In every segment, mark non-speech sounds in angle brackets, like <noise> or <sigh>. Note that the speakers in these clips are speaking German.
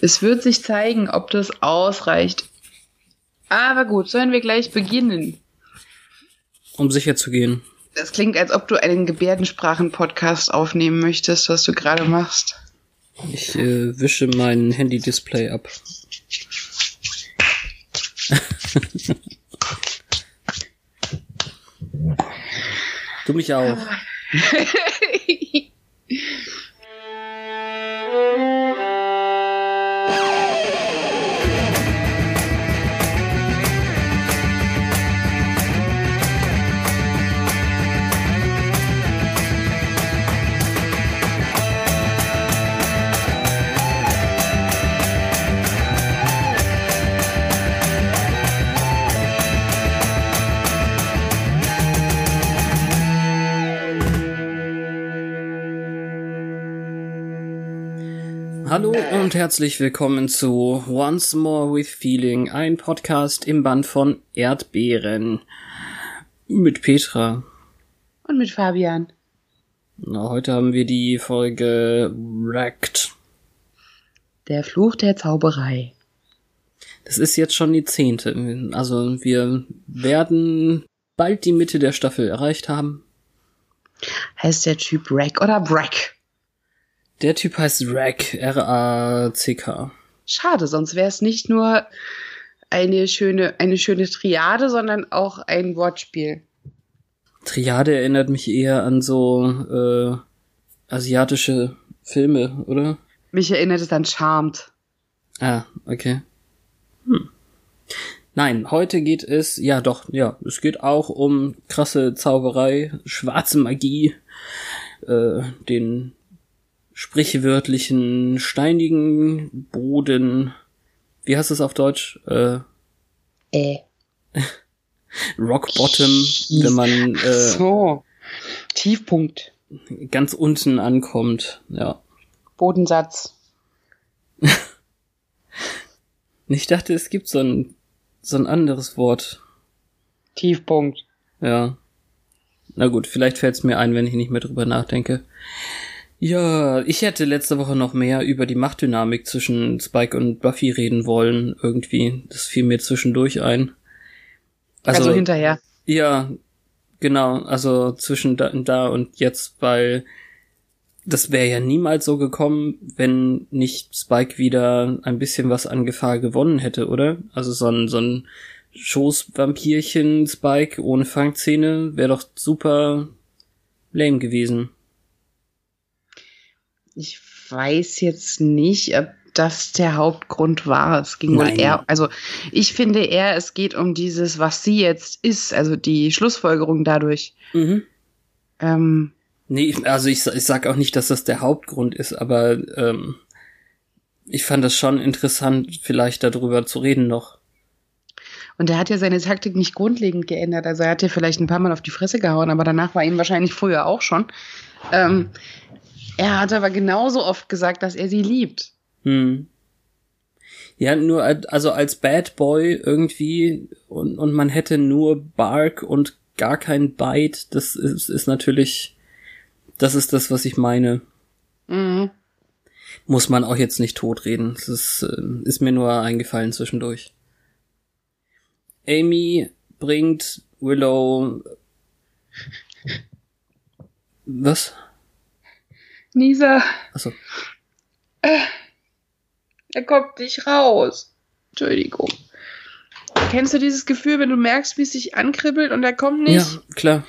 Es wird sich zeigen, ob das ausreicht. Aber gut, sollen wir gleich beginnen? Um sicher zu gehen. Das klingt, als ob du einen Gebärdensprachen-Podcast aufnehmen möchtest, was du gerade machst. Ich äh, wische mein Handy-Display ab. <laughs> du mich auch. <laughs> Hallo und herzlich willkommen zu Once More with Feeling, ein Podcast im Band von Erdbeeren. Mit Petra. Und mit Fabian. Na, heute haben wir die Folge Wrecked. Der Fluch der Zauberei. Das ist jetzt schon die zehnte. Also wir werden bald die Mitte der Staffel erreicht haben. Heißt der Typ Rack oder Brack? Der Typ heißt Rack, R-A-C-K. Schade, sonst wäre es nicht nur eine schöne, eine schöne Triade, sondern auch ein Wortspiel. Triade erinnert mich eher an so äh, asiatische Filme, oder? Mich erinnert es an Charmed. Ah, okay. Hm. Nein, heute geht es, ja doch, ja, es geht auch um krasse Zauberei, schwarze Magie, äh, den sprichwörtlichen steinigen Boden. Wie heißt es auf Deutsch? Äh, äh. <laughs> Rock Bottom, wenn man äh, so Tiefpunkt, ganz unten ankommt. Ja. Bodensatz. <laughs> Ich dachte, es gibt so ein so ein anderes Wort. Tiefpunkt. Ja. Na gut, vielleicht fällt es mir ein, wenn ich nicht mehr drüber nachdenke. Ja, ich hätte letzte Woche noch mehr über die Machtdynamik zwischen Spike und Buffy reden wollen, irgendwie. Das fiel mir zwischendurch ein. Also, also hinterher. Ja, genau, also zwischen da, da und jetzt, weil das wäre ja niemals so gekommen, wenn nicht Spike wieder ein bisschen was an Gefahr gewonnen hätte, oder? Also so ein, so ein Schoßvampirchen Spike ohne Fangzähne wäre doch super lame gewesen. Ich weiß jetzt nicht, ob das der Hauptgrund war. Es ging wohl eher, also ich finde eher, es geht um dieses, was sie jetzt ist, also die Schlussfolgerung dadurch. Mhm. Ähm, Nee, also ich, ich sag auch nicht, dass das der Hauptgrund ist, aber ähm, ich fand das schon interessant, vielleicht darüber zu reden noch. Und er hat ja seine Taktik nicht grundlegend geändert. Also er hat ja vielleicht ein paar Mal auf die Fresse gehauen, aber danach war ihm wahrscheinlich früher auch schon. Ähm, er hat aber genauso oft gesagt, dass er sie liebt. Hm. Ja, nur also als Bad Boy irgendwie und, und man hätte nur Bark und gar kein Bite, das ist, ist natürlich das ist das, was ich meine. Mhm. Muss man auch jetzt nicht totreden. Das ist, äh, ist mir nur eingefallen zwischendurch. Amy bringt Willow. <laughs> Was? Nisa. Achso. Äh, er kommt nicht raus. Entschuldigung. Kennst du dieses Gefühl, wenn du merkst, wie es sich ankribbelt und er kommt nicht? Ja, klar.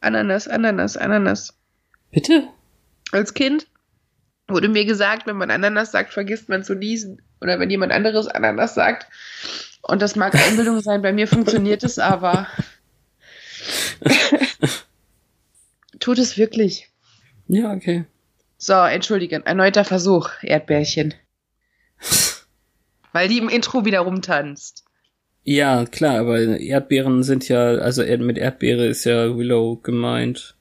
Ananas, Ananas, Ananas. Bitte? Als Kind wurde mir gesagt, wenn man Ananas sagt, vergisst man zu niesen. Oder wenn jemand anderes Ananas sagt. Und das mag Einbildung sein, bei mir funktioniert es aber. <laughs> Tut es wirklich. Ja, okay. So, entschuldige, erneuter Versuch, Erdbärchen. Weil die im Intro wieder rumtanzt. Ja, klar, aber Erdbeeren sind ja, also mit Erdbeere ist ja Willow gemeint.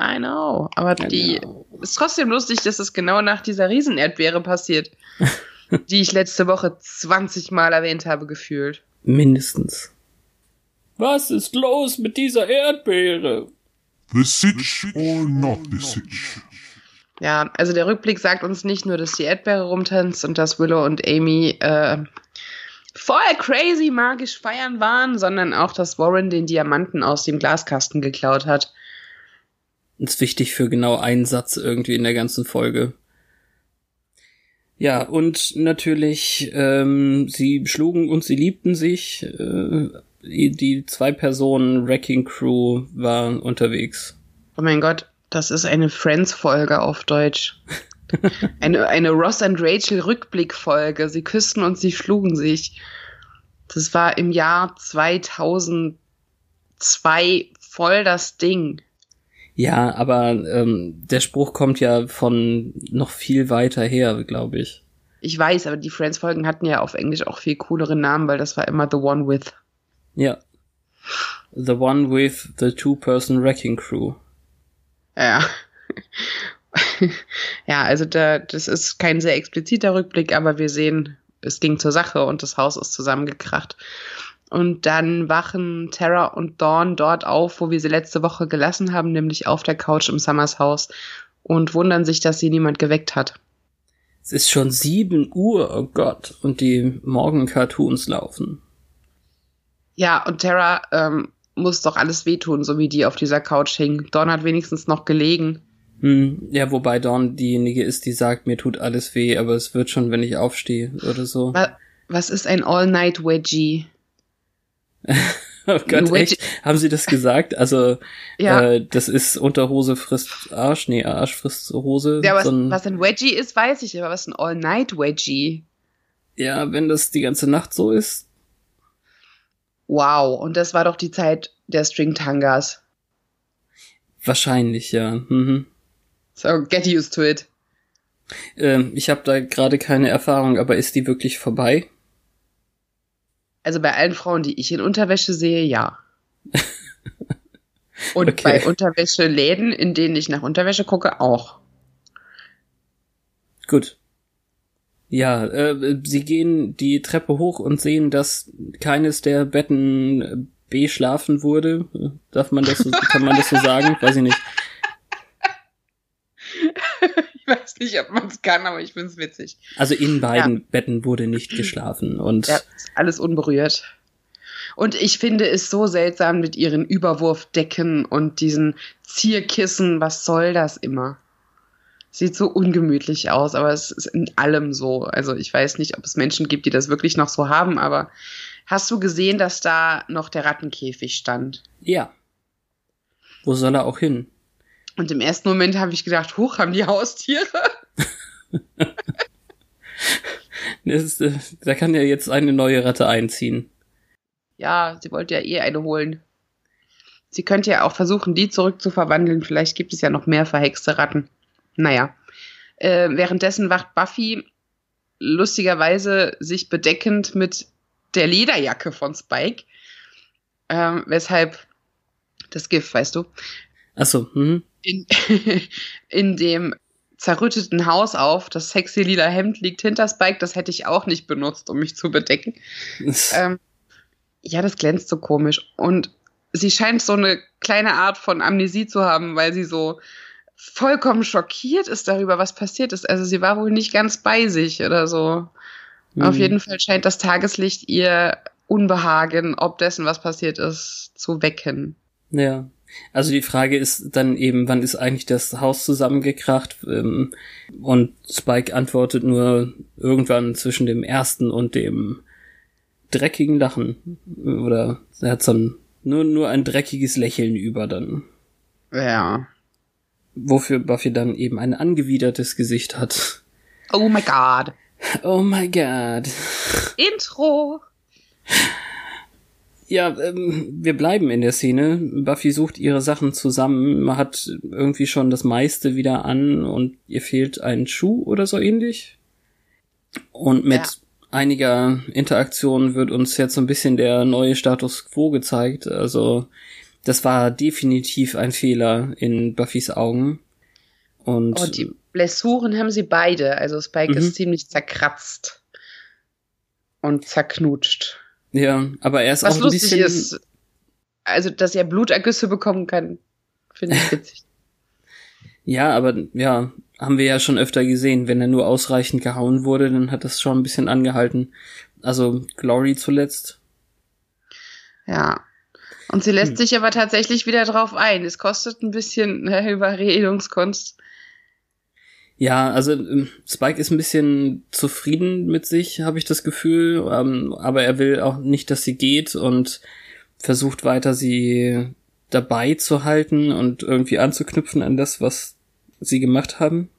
I know, aber I die know. ist trotzdem lustig, dass es genau nach dieser Riesenerdbeere passiert, <laughs> die ich letzte Woche 20 Mal erwähnt habe, gefühlt. Mindestens. Was ist los mit dieser Erdbeere? The Sitch or not the Sitch? Ja, also der Rückblick sagt uns nicht nur, dass die Erdbeere rumtanzt und dass Willow und Amy äh, voll crazy magisch feiern waren, sondern auch, dass Warren den Diamanten aus dem Glaskasten geklaut hat. Ist wichtig für genau einen Satz irgendwie in der ganzen Folge. Ja, und natürlich, ähm, sie schlugen und sie liebten sich. Äh, die zwei Personen Wrecking Crew waren unterwegs. Oh mein Gott, das ist eine Friends-Folge auf Deutsch. <laughs> eine, eine Ross and Rachel Rückblick-Folge. Sie küssten und sie schlugen sich. Das war im Jahr 2002 voll das Ding. Ja, aber ähm, der Spruch kommt ja von noch viel weiter her, glaube ich. Ich weiß, aber die Friends-Folgen hatten ja auf Englisch auch viel coolere Namen, weil das war immer The One With. Ja. The One With the Two-Person Wrecking Crew. Ja. <laughs> ja, also da, das ist kein sehr expliziter Rückblick, aber wir sehen, es ging zur Sache und das Haus ist zusammengekracht. Und dann wachen Tara und Dawn dort auf, wo wir sie letzte Woche gelassen haben, nämlich auf der Couch im Summers Haus und wundern sich, dass sie niemand geweckt hat. Es ist schon sieben Uhr, oh Gott, und die Morgen-Cartoons laufen. Ja, und Tara ähm, muss doch alles wehtun, so wie die auf dieser Couch hing. Dawn hat wenigstens noch gelegen. Hm, ja, wobei Dawn diejenige ist, die sagt, mir tut alles weh, aber es wird schon, wenn ich aufstehe oder so. Was ist ein All-Night-Wedgie? <laughs> oh Gott, echt? Haben sie das gesagt? Also, <laughs> ja. äh, das ist Unterhose frisst Arsch, nee, Arsch frisst Hose. Ja, was, so ein, was ein Wedgie ist, weiß ich, aber was ein All-Night-Wedgie? Ja, wenn das die ganze Nacht so ist. Wow, und das war doch die Zeit der String-Tangas. Wahrscheinlich, ja. Mhm. So, get used to it. Ähm, ich habe da gerade keine Erfahrung, aber ist die wirklich vorbei? Also bei allen Frauen, die ich in Unterwäsche sehe, ja. <laughs> Und okay. bei Unterwäscheläden, in denen ich nach Unterwäsche gucke, auch. Gut. Ja, äh, sie gehen die Treppe hoch und sehen, dass keines der Betten beschlafen wurde. Darf man das so, <laughs> kann man das so sagen? Weiß ich nicht. <laughs> ich weiß nicht, ob man es kann, aber ich find's witzig. Also in beiden ja. Betten wurde nicht <clears throat> geschlafen und. Ja, alles unberührt. Und ich finde es so seltsam mit ihren Überwurfdecken und diesen Zierkissen. Was soll das immer? Sieht so ungemütlich aus, aber es ist in allem so. Also ich weiß nicht, ob es Menschen gibt, die das wirklich noch so haben, aber hast du gesehen, dass da noch der Rattenkäfig stand? Ja. Wo soll er auch hin? Und im ersten Moment habe ich gedacht, hoch, haben die Haustiere? <laughs> ist, äh, da kann ja jetzt eine neue Ratte einziehen. Ja, sie wollte ja eh eine holen. Sie könnte ja auch versuchen, die zurückzuverwandeln. Vielleicht gibt es ja noch mehr verhexte Ratten. Naja. Äh, währenddessen wacht Buffy lustigerweise sich bedeckend mit der Lederjacke von Spike. Ähm, weshalb das Gift, weißt du? Ach so, mhm in, <laughs> in dem zerrütteten Haus auf. Das sexy lila Hemd liegt hinter Spike. Das hätte ich auch nicht benutzt, um mich zu bedecken. <laughs> ähm, ja, das glänzt so komisch. Und sie scheint so eine kleine Art von Amnesie zu haben, weil sie so vollkommen schockiert ist darüber, was passiert ist. Also sie war wohl nicht ganz bei sich oder so. Mhm. Auf jeden Fall scheint das Tageslicht ihr Unbehagen, ob dessen, was passiert ist, zu wecken. Ja. Also die Frage ist dann eben, wann ist eigentlich das Haus zusammengekracht? Ähm, und Spike antwortet nur irgendwann zwischen dem ersten und dem dreckigen Lachen. Oder er hat so ein, nur, nur ein dreckiges Lächeln über dann. Ja. Wofür Buffy dann eben ein angewidertes Gesicht hat. Oh my god. Oh my god. Intro. Ja, ähm, wir bleiben in der Szene. Buffy sucht ihre Sachen zusammen. Man hat irgendwie schon das meiste wieder an und ihr fehlt ein Schuh oder so ähnlich. Und mit ja. einiger Interaktion wird uns jetzt so ein bisschen der neue Status quo gezeigt. Also, das war definitiv ein Fehler in Buffys Augen. Und oh, die Blessuren haben sie beide. Also Spike mhm. ist ziemlich zerkratzt und zerknutscht. Ja, aber er ist Was auch ein bisschen. Ist, also, dass er Blutergüsse bekommen kann, finde ich witzig. <laughs> ja, aber ja, haben wir ja schon öfter gesehen. Wenn er nur ausreichend gehauen wurde, dann hat das schon ein bisschen angehalten. Also Glory zuletzt. Ja. Und sie lässt hm. sich aber tatsächlich wieder drauf ein. Es kostet ein bisschen äh, <laughs> Überredungskunst. Ja, also ähm, Spike ist ein bisschen zufrieden mit sich, habe ich das Gefühl, ähm, aber er will auch nicht, dass sie geht und versucht weiter sie dabei zu halten und irgendwie anzuknüpfen an das, was sie gemacht haben.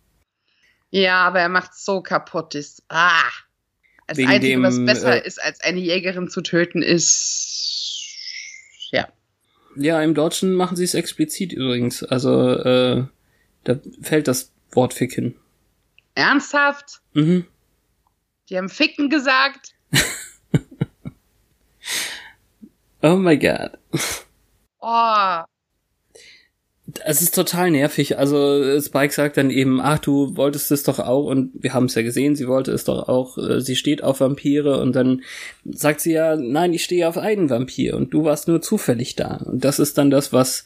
Ja, aber er macht so kaputt ist. Ah. Das Wegen Einzige, dem, was besser äh, ist, als eine Jägerin zu töten, ist. Ja, im Deutschen machen sie es explizit übrigens. Also äh, da fällt das Wort ficken. Ernsthaft? Mhm. Die haben ficken gesagt. <laughs> oh my god. Oh. Es ist total nervig. Also Spike sagt dann eben, ach, du wolltest es doch auch und wir haben es ja gesehen, sie wollte es doch auch, äh, sie steht auf Vampire und dann sagt sie ja, nein, ich stehe auf einen Vampir und du warst nur zufällig da. Und das ist dann das, was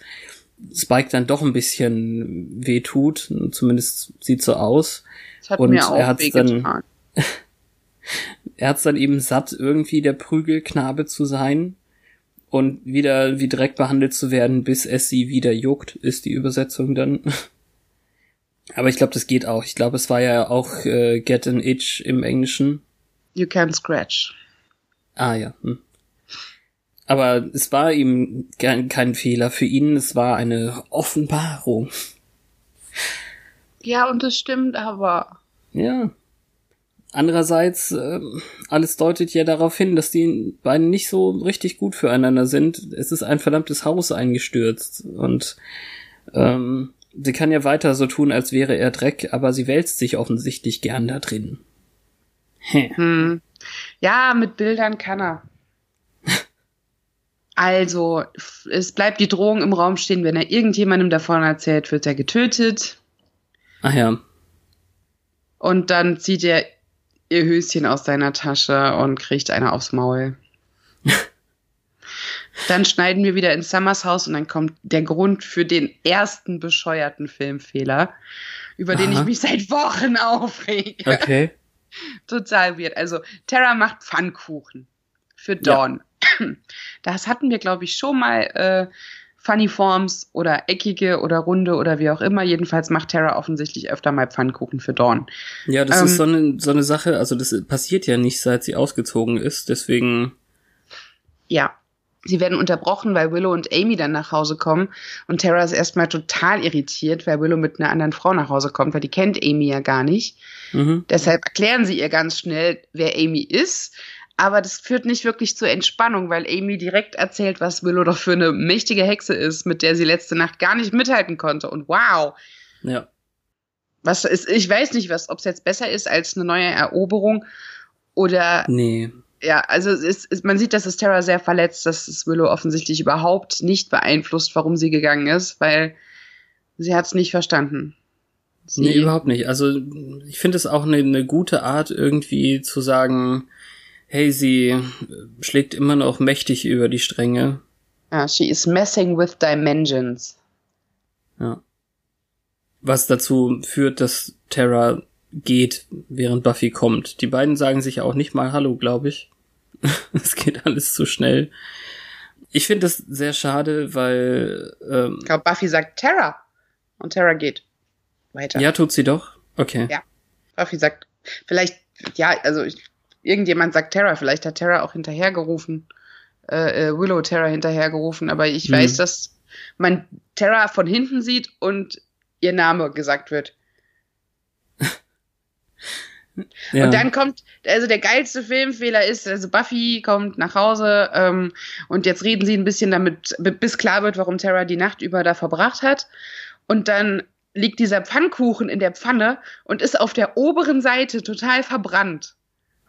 Spike dann doch ein bisschen weh tut. Zumindest sieht so aus. Das hat und mir auch er hat's dann, <laughs> er hat's dann eben satt, irgendwie der Prügelknabe zu sein und wieder wie direkt behandelt zu werden, bis es sie wieder juckt, ist die Übersetzung dann. <laughs> Aber ich glaube, das geht auch. Ich glaube, es war ja auch äh, Get an Itch im Englischen. You can scratch. Ah ja. Hm. Aber es war ihm kein Fehler für ihn, es war eine Offenbarung. Ja, und das stimmt aber. Ja. Andererseits, äh, alles deutet ja darauf hin, dass die beiden nicht so richtig gut füreinander sind. Es ist ein verdammtes Haus eingestürzt und ähm, sie kann ja weiter so tun, als wäre er Dreck, aber sie wälzt sich offensichtlich gern da drin. Hm. Ja, mit Bildern kann er. <laughs> Also, es bleibt die Drohung im Raum stehen, wenn er irgendjemandem davon erzählt, wird er getötet. Ach ja. Und dann zieht er ihr Höschen aus seiner Tasche und kriegt eine aufs Maul. <laughs> dann schneiden wir wieder in Summers Haus und dann kommt der Grund für den ersten bescheuerten Filmfehler, über Aha. den ich mich seit Wochen aufrege. Okay. Total weird. Also, Tara macht Pfannkuchen für Dawn. Ja. Das hatten wir, glaube ich, schon mal. Äh, Funny Forms oder eckige oder runde oder wie auch immer. Jedenfalls macht Terra offensichtlich öfter mal Pfannkuchen für Dawn. Ja, das ähm, ist so eine, so eine Sache, also das passiert ja nicht, seit sie ausgezogen ist, deswegen. Ja. Sie werden unterbrochen, weil Willow und Amy dann nach Hause kommen und Terra ist erstmal total irritiert, weil Willow mit einer anderen Frau nach Hause kommt, weil die kennt Amy ja gar nicht. Mhm. Deshalb erklären sie ihr ganz schnell, wer Amy ist aber das führt nicht wirklich zur Entspannung, weil Amy direkt erzählt, was Willow doch für eine mächtige Hexe ist, mit der sie letzte Nacht gar nicht mithalten konnte. Und wow. Ja. Was ist, ich weiß nicht, was, ob es jetzt besser ist als eine neue Eroberung oder. Nee. Ja, also es ist, man sieht, dass es Terra sehr verletzt, dass es Willow offensichtlich überhaupt nicht beeinflusst, warum sie gegangen ist, weil sie hat es nicht verstanden. Sie nee, überhaupt nicht. Also ich finde es auch eine, eine gute Art, irgendwie zu sagen, hey, sie schlägt immer noch mächtig über die Stränge. Ja, she is messing with dimensions. Ja. Was dazu führt, dass Terra geht, während Buffy kommt. Die beiden sagen sich auch nicht mal Hallo, glaube ich. <laughs> Es geht alles zu schnell. Ich finde das sehr schade, weil. Ähm, ich glaube, Buffy sagt Terra. Und Terra geht weiter. Ja, tut sie doch. Okay. Ja. Buffy sagt, vielleicht, ja, also ich irgendjemand sagt Terra, vielleicht hat Terra auch hinterhergerufen, äh, äh, Willow Terra hinterhergerufen, aber ich mhm. weiß, dass man Terra von hinten sieht und ihr Name gesagt wird. <laughs> Ja. Und dann kommt, also der geilste Filmfehler ist, also Buffy kommt nach Hause ähm, und jetzt reden sie ein bisschen damit, bis klar wird, warum Tara die Nacht über da verbracht hat. Und dann liegt dieser Pfannkuchen in der Pfanne und ist auf der oberen Seite total verbrannt.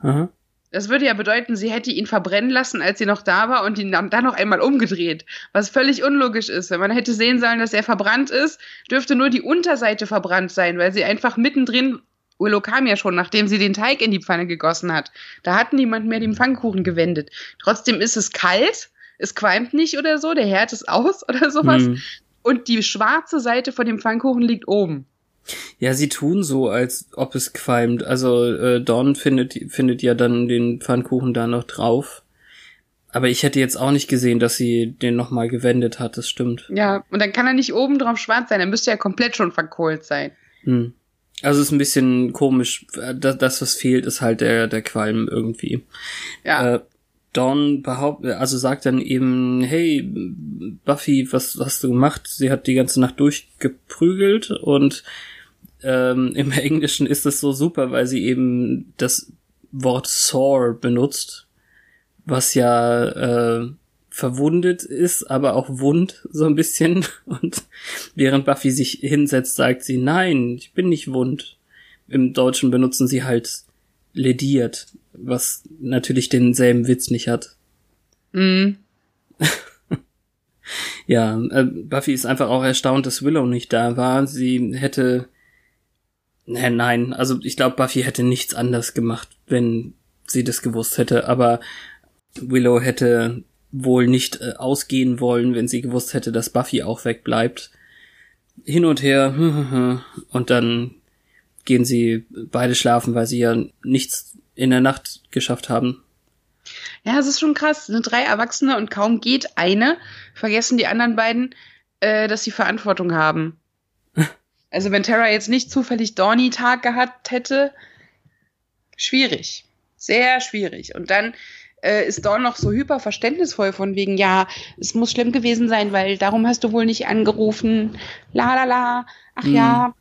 Aha. Das würde ja bedeuten, sie hätte ihn verbrennen lassen, als sie noch da war und ihn dann noch einmal umgedreht. Was völlig unlogisch ist. Wenn man hätte sehen sollen, dass er verbrannt ist, dürfte nur die Unterseite verbrannt sein, weil sie einfach mittendrin Willow kam ja schon, nachdem sie den Teig in die Pfanne gegossen hat. Da hat niemand mehr den Pfannkuchen gewendet. Trotzdem ist es kalt, es qualmt nicht oder so, der Herd ist aus <laughs> oder sowas. Mhm. Und die schwarze Seite von dem Pfannkuchen liegt oben. Ja, sie tun so, als ob es qualmt. Also äh, Dawn findet, findet ja dann den Pfannkuchen da noch drauf. Aber ich hätte jetzt auch nicht gesehen, dass sie den nochmal gewendet hat, das stimmt. Ja, und dann kann er nicht oben drauf schwarz sein, dann müsste er komplett schon verkohlt sein. Hm. Also ist ein bisschen komisch. Das, das, was fehlt, ist halt der, der Qualm irgendwie. Ja. Äh, Dawn behauptet, also sagt dann eben, hey, Buffy, was hast du gemacht? Sie hat die ganze Nacht durchgeprügelt und ähm, im <laughs> Englischen ist es so super, weil sie eben das Wort sore benutzt, was ja äh, verwundet ist, aber auch wund <laughs> so ein bisschen. Und während Buffy sich hinsetzt, sagt sie, nein, ich bin nicht wund. Im Deutschen benutzen sie halt lediert, was natürlich denselben Witz nicht hat. Mhm. <laughs> ja, äh, Buffy ist einfach auch erstaunt, dass Willow nicht da war. Sie hätte Nee, nein, also ich glaube, Buffy hätte nichts anders gemacht, wenn sie das gewusst hätte, aber Willow hätte wohl nicht äh, ausgehen wollen, wenn sie gewusst hätte, dass Buffy auch wegbleibt. Hin und her <laughs> und dann gehen sie beide schlafen, weil sie ja nichts in der Nacht geschafft haben. Ja, es ist schon krass. Es sind drei Erwachsene und kaum geht eine, vergessen die anderen beiden, äh, dass sie Verantwortung haben. <laughs> Also wenn Tara jetzt nicht zufällig Dorny-Tag gehabt hätte, schwierig. Sehr schwierig. Und dann äh, ist Dawn noch so hyper verständnisvoll von wegen, ja, es muss schlimm gewesen sein, weil darum hast du wohl nicht angerufen. La la la. Ach mhm. ja.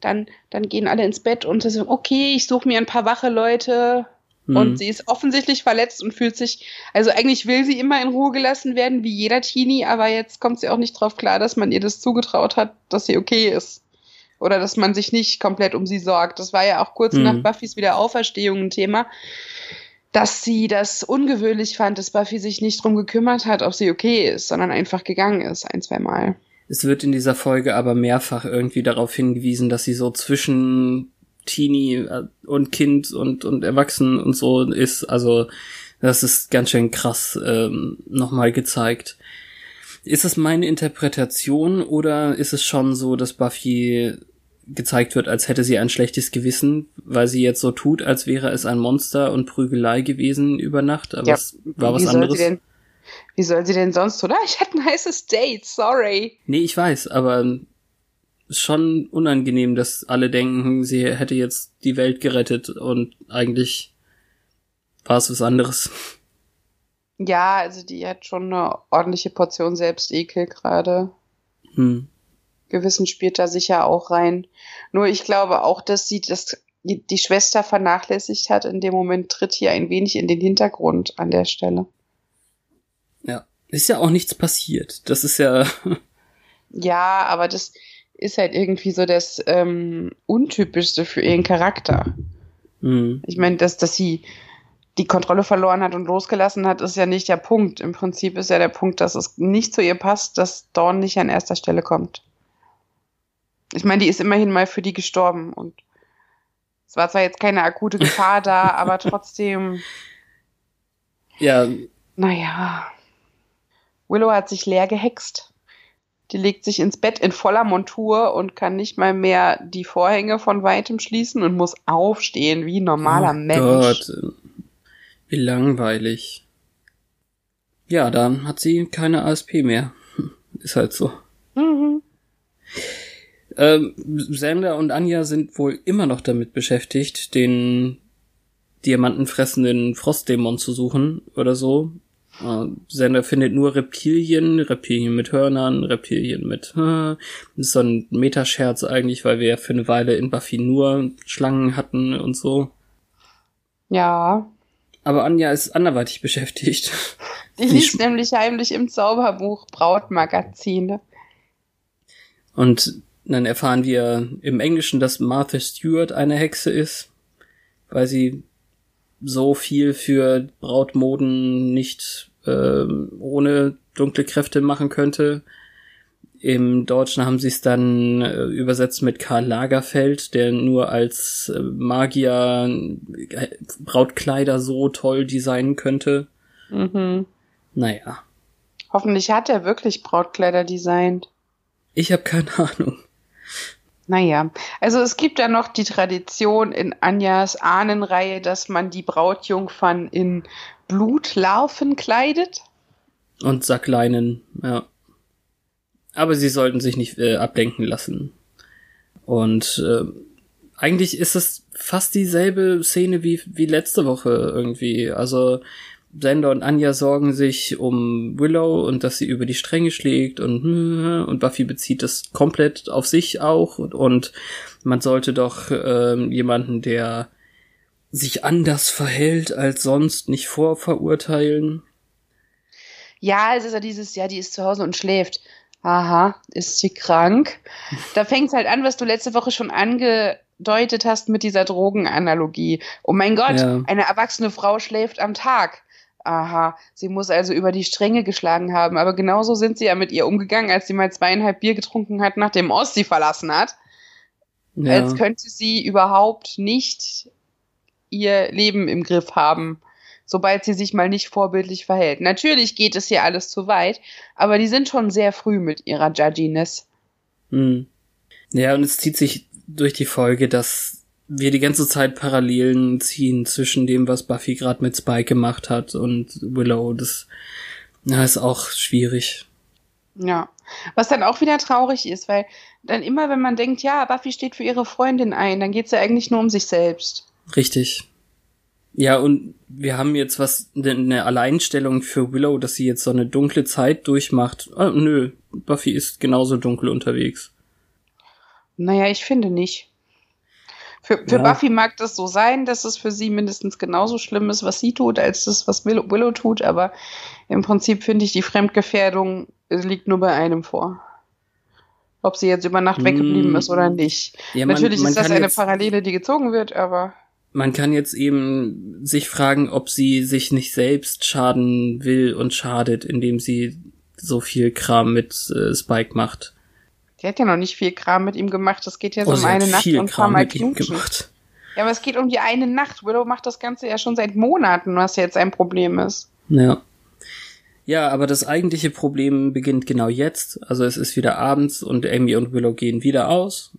Dann, dann gehen alle ins Bett und sie so, okay, ich suche mir ein paar wache Leute. Mhm. Und sie ist offensichtlich verletzt und fühlt sich, also eigentlich will sie immer in Ruhe gelassen werden, wie jeder Teenie, aber jetzt kommt sie auch nicht drauf klar, dass man ihr das zugetraut hat, dass sie okay ist oder dass man sich nicht komplett um sie sorgt. Das war ja auch kurz mhm. nach Buffys Wiederauferstehung ein Thema, dass sie das ungewöhnlich fand, dass Buffy sich nicht drum gekümmert hat, ob sie okay ist, sondern einfach gegangen ist, ein, zwei Mal. Es wird in dieser Folge aber mehrfach irgendwie darauf hingewiesen, dass sie so zwischen Teenie äh, und Kind und, und Erwachsen und so ist. Also das ist ganz schön krass ähm, nochmal gezeigt. Ist es meine Interpretation oder ist es schon so, dass Buffy gezeigt wird, als hätte sie ein schlechtes Gewissen, weil sie jetzt so tut, als wäre es ein Monster und Prügelei gewesen über Nacht, aber ja, es war was anderes. Denn, wie soll sie denn sonst, oder? <laughs> Ich hatte ein heißes Date, sorry. Nee, ich weiß, aber schon unangenehm, dass alle denken, sie hätte jetzt die Welt gerettet und eigentlich war es was anderes. Ja, also die hat schon eine ordentliche Portion Selbstekel gerade. Hm. Gewissen spielt da sicher auch rein. Nur ich glaube auch, dass sie das die, Schwester vernachlässigt hat. In dem Moment tritt hier ein wenig in den Hintergrund an der Stelle. Ja, ist ja auch nichts passiert. Das ist ja. <laughs> ja, aber das ist halt irgendwie so das ähm, Untypischste für ihren Charakter. Mhm. Ich meine, dass, dass sie die Kontrolle verloren hat und losgelassen hat, ist ja nicht der Punkt. Im Prinzip ist ja der Punkt, dass es nicht zu ihr passt, dass Dawn nicht an erster Stelle kommt. Ich meine, die ist immerhin mal für die gestorben und es war zwar jetzt keine akute Gefahr da, <laughs> aber trotzdem. Ja. Naja. Willow hat sich leer gehext. Die legt sich ins Bett in voller Montur und kann nicht mal mehr die Vorhänge von weitem schließen und muss aufstehen wie ein normaler oh Mensch. Gott. Wie langweilig. Ja, dann hat sie keine ASP mehr. <laughs> Ist halt so. Mhm. Ähm, Sander und Anja sind wohl immer noch damit beschäftigt, den diamantenfressenden Frostdämon zu suchen oder so. Äh, Sander findet nur Reptilien, Reptilien mit Hörnern, Reptilien mit äh, <laughs> das ist so ein Metascherz eigentlich, weil wir ja für eine Weile in Buffy nur Schlangen hatten und so. Ja. Aber Anja ist anderweitig beschäftigt. <laughs> Die liest nämlich heimlich im Zauberbuch Brautmagazine. Und dann erfahren wir im Englischen, dass Martha Stewart eine Hexe ist, weil sie so viel für Brautmoden nicht äh, ohne dunkle Kräfte machen könnte. Im Deutschen haben sie es dann äh, übersetzt mit Karl Lagerfeld, der nur als äh, Magier äh, Brautkleider so toll designen könnte. Mhm. Naja. Hoffentlich hat er wirklich Brautkleider designt. Ich habe keine Ahnung. Naja, also es gibt ja noch die Tradition in Anjas Ahnenreihe, dass man die Brautjungfern in Blutlarven kleidet. Und Sackleinen, ja. Aber sie sollten sich nicht äh, ablenken lassen. Und äh, eigentlich ist es fast dieselbe Szene wie, wie letzte Woche irgendwie. Also Xander und Anja sorgen sich um Willow und dass sie über die Stränge schlägt und und Buffy bezieht das komplett auf sich auch und, und man sollte doch ähm, jemanden, der sich anders verhält als sonst, nicht vorverurteilen. Ja, es ist ja dieses, ja, die ist zu Hause und schläft. Aha, ist sie krank? Da fängt es halt an, was du letzte Woche schon angedeutet hast mit dieser Drogenanalogie. Oh mein Gott, Ja. eine erwachsene Frau schläft am Tag. Aha, sie muss also über die Stränge geschlagen haben. Aber genauso sind sie ja mit ihr umgegangen, als sie mal zweieinhalb Bier getrunken hat, nachdem Ost sie verlassen hat. Ja. Als könnte sie überhaupt nicht ihr Leben im Griff haben, sobald sie sich mal nicht vorbildlich verhält. Natürlich geht es hier alles zu weit, aber die sind schon sehr früh mit ihrer Judginess. Hm. Ja, und es zieht sich durch die Folge, dass wir die ganze Zeit Parallelen ziehen zwischen dem, was Buffy gerade mit Spike gemacht hat und Willow. Das na, ist auch schwierig. Ja. Was dann auch wieder traurig ist, weil dann immer, wenn man denkt, ja, Buffy steht für ihre Freundin ein, dann geht es ja eigentlich nur um sich selbst. Richtig. Ja, und wir haben jetzt was, eine Alleinstellung für Willow, dass sie jetzt so eine dunkle Zeit durchmacht. Ah, nö, Buffy ist genauso dunkel unterwegs. Naja, ich finde nicht. Für, für Ja. Buffy mag das so sein, dass es für sie mindestens genauso schlimm ist, was sie tut, als das, was Willow, Willow tut, aber im Prinzip finde ich, die Fremdgefährdung äh, liegt nur bei einem vor. Ob sie jetzt über Nacht Mm. weggeblieben ist oder nicht. Ja, man- Natürlich man ist das eine Parallele, die gezogen wird, aber Man kann jetzt eben sich fragen, ob sie sich nicht selbst schaden will und schadet, indem sie so viel Kram mit äh, Spike macht. Die hat ja noch nicht viel Kram mit ihm gemacht. Es geht ja so Oh, um sie eine Nacht und ein paar Kram Mal knutschen. Ja, aber es geht um die eine Nacht. Willow macht das Ganze ja schon seit Monaten, was jetzt ein Problem ist. Ja. Ja, aber das eigentliche Problem beginnt genau jetzt. Also es ist wieder abends und Amy und Willow gehen wieder aus.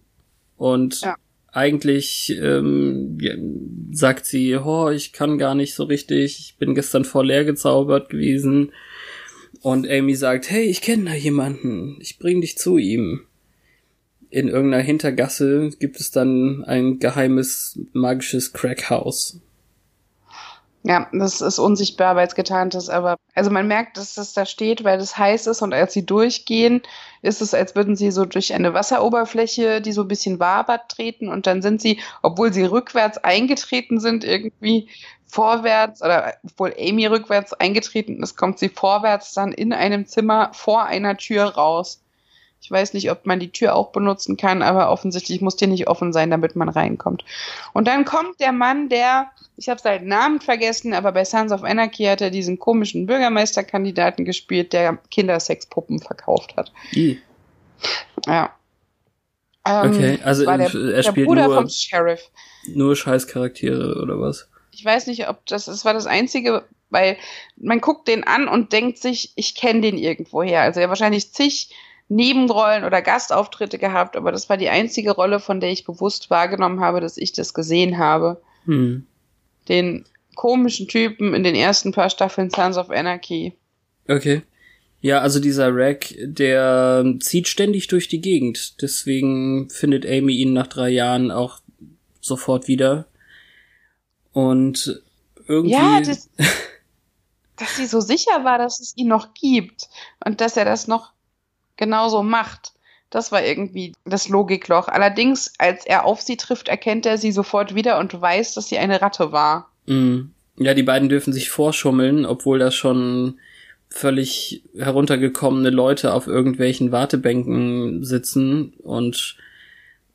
Und Ja. eigentlich ähm, sagt sie, oh, ich kann gar nicht so richtig, ich bin gestern voll leer gezaubert gewesen. Und Amy sagt, hey, ich kenne da jemanden, ich bring dich zu ihm. In irgendeiner Hintergasse gibt es dann ein geheimes magisches Crackhaus. Ja, das ist unsichtbar, weil es getarnt ist, aber also man merkt, dass das da steht, weil es heiß ist und als sie durchgehen, ist es, als würden sie so durch eine Wasseroberfläche, die so ein bisschen wabert, treten und dann sind sie, obwohl sie rückwärts eingetreten sind, irgendwie vorwärts oder obwohl Amy rückwärts eingetreten ist, kommt sie vorwärts dann in einem Zimmer vor einer Tür raus. Ich weiß nicht, ob man die Tür auch benutzen kann, aber offensichtlich muss die nicht offen sein, damit man reinkommt. Und dann kommt der Mann, der, ich habe seinen Namen vergessen, aber bei Sons of Anarchy hat er diesen komischen Bürgermeisterkandidaten gespielt, der Kindersexpuppen verkauft hat. I. Ja. Ähm, Okay, also der, er spielt Bruder nur- vom Sheriff. Nur Scheißcharaktere oder was? Ich weiß nicht, ob das, das war das Einzige, weil man guckt den an und denkt sich, ich kenne den irgendwoher. Also er wahrscheinlich zig Nebenrollen oder Gastauftritte gehabt, aber das war die einzige Rolle, von der ich bewusst wahrgenommen habe, dass ich das gesehen habe. Hm. Den komischen Typen in den ersten paar Staffeln Sons of Anarchy. Okay. Ja, also dieser Rack, der zieht ständig durch die Gegend. Deswegen findet Amy ihn nach drei Jahren auch sofort wieder. Und irgendwie. Ja, das, <laughs> dass sie so sicher war, dass es ihn noch gibt und dass er das noch genauso macht. Das war irgendwie das Logikloch. Allerdings, als er auf sie trifft, erkennt er sie sofort wieder und weiß, dass sie eine Ratte war. Mhm. Ja, die beiden dürfen sich vorschummeln, obwohl da schon völlig heruntergekommene Leute auf irgendwelchen Wartebänken sitzen und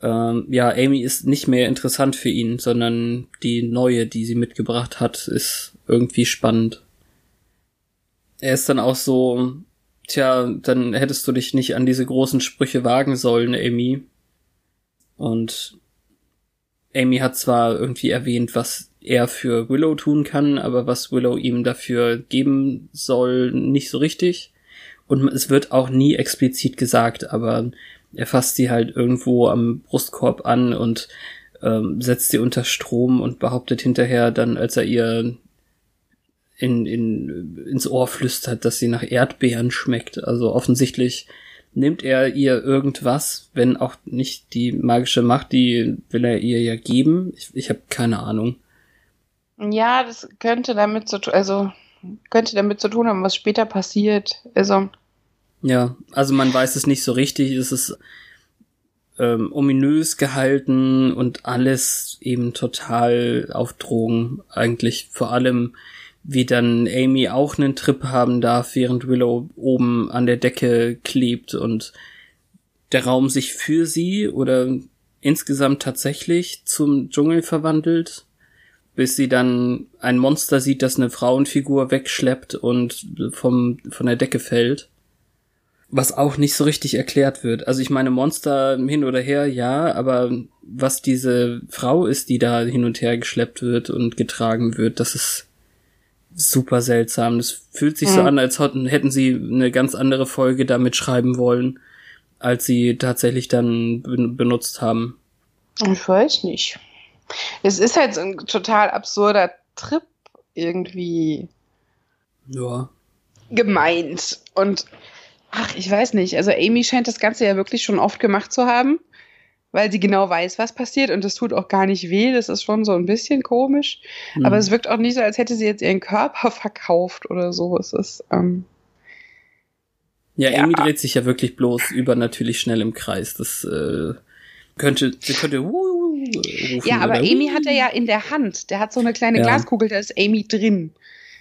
ähm, ja, Amy ist nicht mehr interessant für ihn, sondern die neue, die sie mitgebracht hat, ist irgendwie spannend. Er ist dann auch so, tja, dann hättest du dich nicht an diese großen Sprüche wagen sollen, Amy. Und Amy hat zwar irgendwie erwähnt, was er für Willow tun kann, aber was Willow ihm dafür geben soll, nicht so richtig. Und es wird auch nie explizit gesagt, aber er fasst sie halt irgendwo am Brustkorb an und ähm, setzt sie unter Strom und behauptet hinterher dann, als er ihr in, in, ins Ohr flüstert, dass sie nach Erdbeeren schmeckt. Also offensichtlich nimmt er ihr irgendwas, wenn auch nicht die magische Macht, die will er ihr ja geben. Ich, ich habe keine Ahnung. Ja, das könnte damit zu tun, also könnte damit zu tun haben, was später passiert. Also ja, also man weiß es nicht so richtig. Es ist ähm, ominös gehalten und alles eben total auf Drogen. Eigentlich vor allem, wie dann Amy auch einen Trip haben darf, während Willow oben an der Decke klebt und der Raum sich für sie oder insgesamt tatsächlich zum Dschungel verwandelt, bis sie dann ein Monster sieht, das eine Frauenfigur wegschleppt und vom, von der Decke fällt was auch nicht so richtig erklärt wird. Also ich meine, Monster hin oder her, ja, aber was diese Frau ist, die da hin und her geschleppt wird und getragen wird, das ist super seltsam. Das fühlt sich mhm. so an, als hätten sie eine ganz andere Folge damit schreiben wollen, als sie tatsächlich dann benutzt haben. Ich weiß nicht. Es ist halt so ein total absurder Trip irgendwie. Ja. Gemeint. Und Ach, ich weiß nicht. Also Amy scheint das Ganze ja wirklich schon oft gemacht zu haben, weil sie genau weiß, was passiert und es tut auch gar nicht weh. Das ist schon so ein bisschen komisch. Mhm. Aber es wirkt auch nicht so, als hätte sie jetzt ihren Körper <laughs> verkauft oder so. Es ist. Ähm, ja, Amy ja. dreht sich ja wirklich bloß übernatürlich schnell im Kreis. Das äh, könnte, sie könnte. Uh, rufen, ja, aber Amy uh. hat er ja in der Hand. Der hat so eine kleine ja. Glaskugel, da ist Amy drin.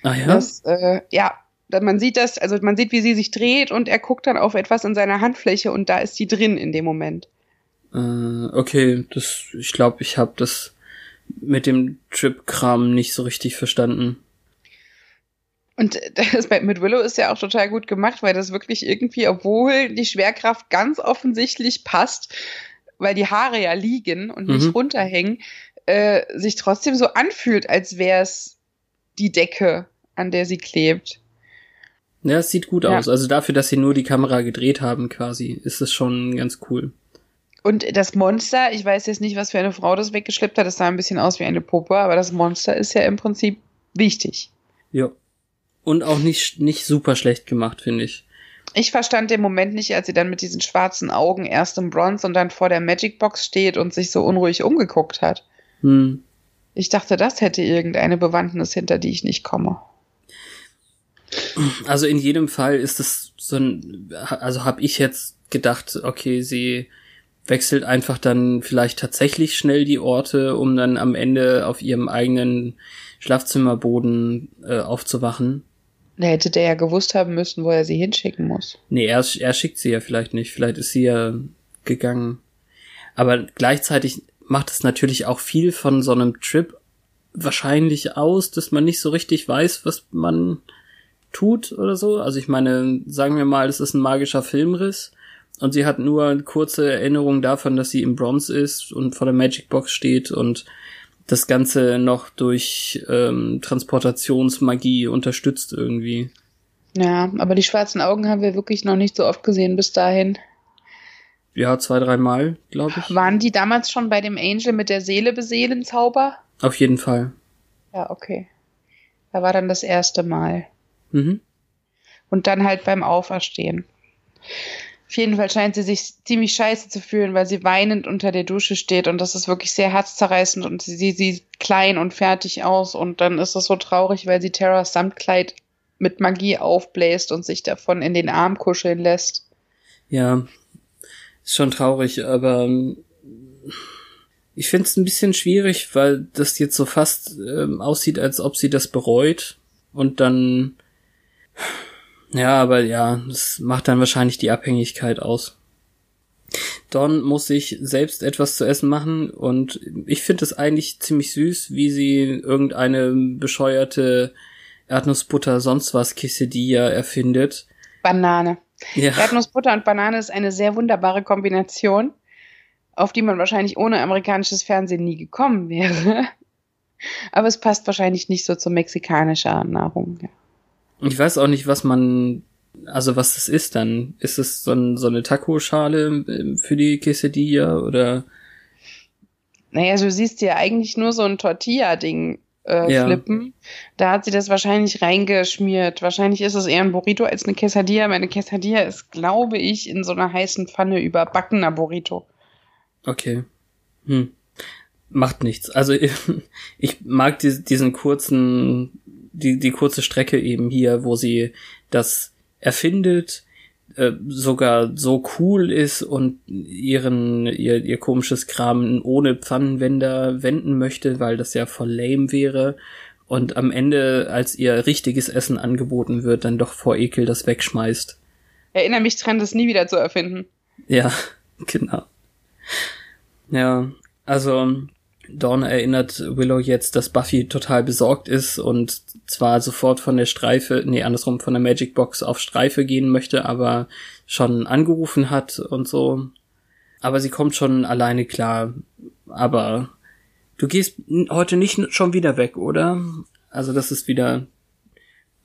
Ah ja. Das, äh, ja, man sieht das, also man sieht, wie sie sich dreht und er guckt dann auf etwas in seiner Handfläche und da ist die drin in dem Moment. Äh, okay, das, ich glaube, ich habe das mit dem Trip-Kram nicht so richtig verstanden. Und <laughs> das mit Willow ist ja auch total gut gemacht, weil das wirklich irgendwie, obwohl die Schwerkraft ganz offensichtlich passt, weil die Haare ja liegen und nicht mhm. runterhängen, äh, sich trotzdem so anfühlt, als wäre es die Decke, an der sie klebt. Ja, es sieht gut ja. aus. Also dafür, dass sie nur die Kamera gedreht haben, quasi, ist es schon ganz cool. Und das Monster, ich weiß jetzt nicht, was für eine Frau das weggeschleppt hat, das sah ein bisschen aus wie eine Puppe, aber das Monster ist ja im Prinzip wichtig. Ja. Und auch nicht, nicht super schlecht gemacht, finde ich. Ich verstand den Moment nicht, als sie dann mit diesen schwarzen Augen erst im Bronze und dann vor der Magic Box steht und sich so unruhig umgeguckt hat. Hm. Ich dachte, das hätte irgendeine Bewandtnis, hinter die ich nicht komme. Also in jedem Fall ist es so ein, also habe ich jetzt gedacht, okay, sie wechselt einfach dann vielleicht tatsächlich schnell die Orte, um dann am Ende auf ihrem eigenen Schlafzimmerboden äh, aufzuwachen. Da hätte der ja gewusst haben müssen, wo er sie hinschicken muss. Nee, er, er schickt sie ja vielleicht nicht. Vielleicht ist sie ja gegangen. Aber gleichzeitig macht es natürlich auch viel von so einem Trip wahrscheinlich aus, dass man nicht so richtig weiß, was man tut oder so. Also ich meine, sagen wir mal, es ist ein magischer Filmriss und sie hat nur kurze Erinnerung davon, dass sie im Bronze ist und vor der Magic Box steht und das Ganze noch durch ähm, Transportationsmagie unterstützt irgendwie. Ja, aber die schwarzen Augen haben wir wirklich noch nicht so oft gesehen bis dahin. Ja, zwei, dreimal, glaube ich. Waren die damals schon bei dem Angel mit der Seele beseelen Zauber? Auf jeden Fall. Ja, okay. Da war dann das erste Mal. Mhm. Und dann halt beim Auferstehen. Auf jeden Fall scheint sie sich ziemlich scheiße zu fühlen, weil sie weinend unter der Dusche steht und das ist wirklich sehr herzzerreißend und sie, sieht klein und fertig aus und dann ist es so traurig, weil sie Terras Samtkleid mit Magie aufbläst und sich davon in den Arm kuscheln lässt. Ja, ist schon traurig, aber Ich finde es ein bisschen schwierig, weil das jetzt so fast ähm, aussieht, als ob sie das bereut und dann ja, aber ja, das macht dann wahrscheinlich die Abhängigkeit aus. Don muss sich selbst etwas zu essen machen und ich finde es eigentlich ziemlich süß, wie sie irgendeine bescheuerte Erdnussbutter sonst was Quesadilla erfindet. Banane. Ja. Erdnussbutter und Banane ist eine sehr wunderbare Kombination, auf die man wahrscheinlich ohne amerikanisches Fernsehen nie gekommen wäre. <laughs> Aber es passt wahrscheinlich nicht so zur mexikanischen Nahrung. Ja. Ich weiß auch nicht, was man, also was das ist dann. Ist es so, ein, so eine Taco-Schale ähm, für die Quesadilla oder? Naja, du siehst ja eigentlich nur so ein Tortilla-Ding äh, ja. flippen. Da hat sie das wahrscheinlich reingeschmiert. Wahrscheinlich ist es eher ein Burrito als eine Quesadilla. Meine Quesadilla ist, glaube ich, in so einer heißen Pfanne überbackener Burrito. Okay. Hm. Macht nichts. Also <laughs> ich mag die, diesen kurzen die, die kurze Strecke eben hier, wo sie das erfindet, äh, sogar so cool ist und ihren, ihr, ihr komisches Kram ohne Pfannenwender wenden möchte, weil das ja voll lame wäre. Und am Ende, als ihr richtiges Essen angeboten wird, dann doch vor Ekel das wegschmeißt. Erinnere mich dran, das nie wieder zu erfinden. Ja, <laughs> genau. Ja, also Dawn erinnert Willow jetzt, dass Buffy total besorgt ist und zwar sofort von der Streife, nee, andersrum von der Magic Box auf Streife gehen möchte, aber schon angerufen hat und so. Aber sie kommt schon alleine klar. Aber du gehst heute nicht schon wieder weg, oder? Also das ist wieder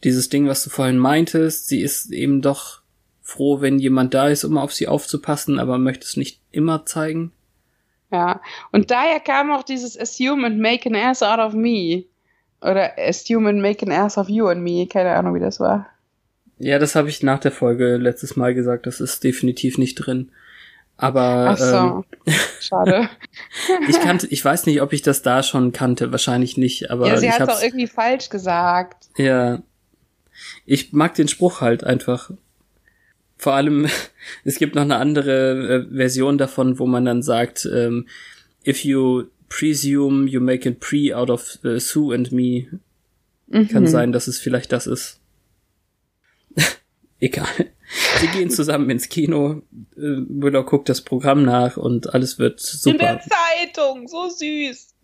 dieses Ding, was du vorhin meintest. Sie ist eben doch froh, wenn jemand da ist, um auf sie aufzupassen, aber möchte es nicht immer zeigen. Ja, und daher kam auch dieses Assume and make an ass out of me. Oder Assume and make an ass of you and me. Keine Ahnung, wie das war. Ja, das habe ich nach der Folge letztes Mal gesagt. Das ist definitiv nicht drin. Aber Ach so. Ähm, <laughs> schade. <laughs> ich kannte, ich weiß nicht, ob ich das da schon kannte. Wahrscheinlich nicht. Aber ja, sie hat es auch irgendwie falsch gesagt. Ja, ich mag den Spruch halt einfach. Vor allem, <laughs> es gibt noch eine andere äh, Version davon, wo man dann sagt, ähm, if you presume you make it pre out of uh, Sue and me. Mhm. Kann sein, dass es vielleicht das ist. <laughs> Egal. Sie gehen <laughs> zusammen ins Kino. Äh, Willow guckt das Programm nach und alles wird super. In der Zeitung, so süß.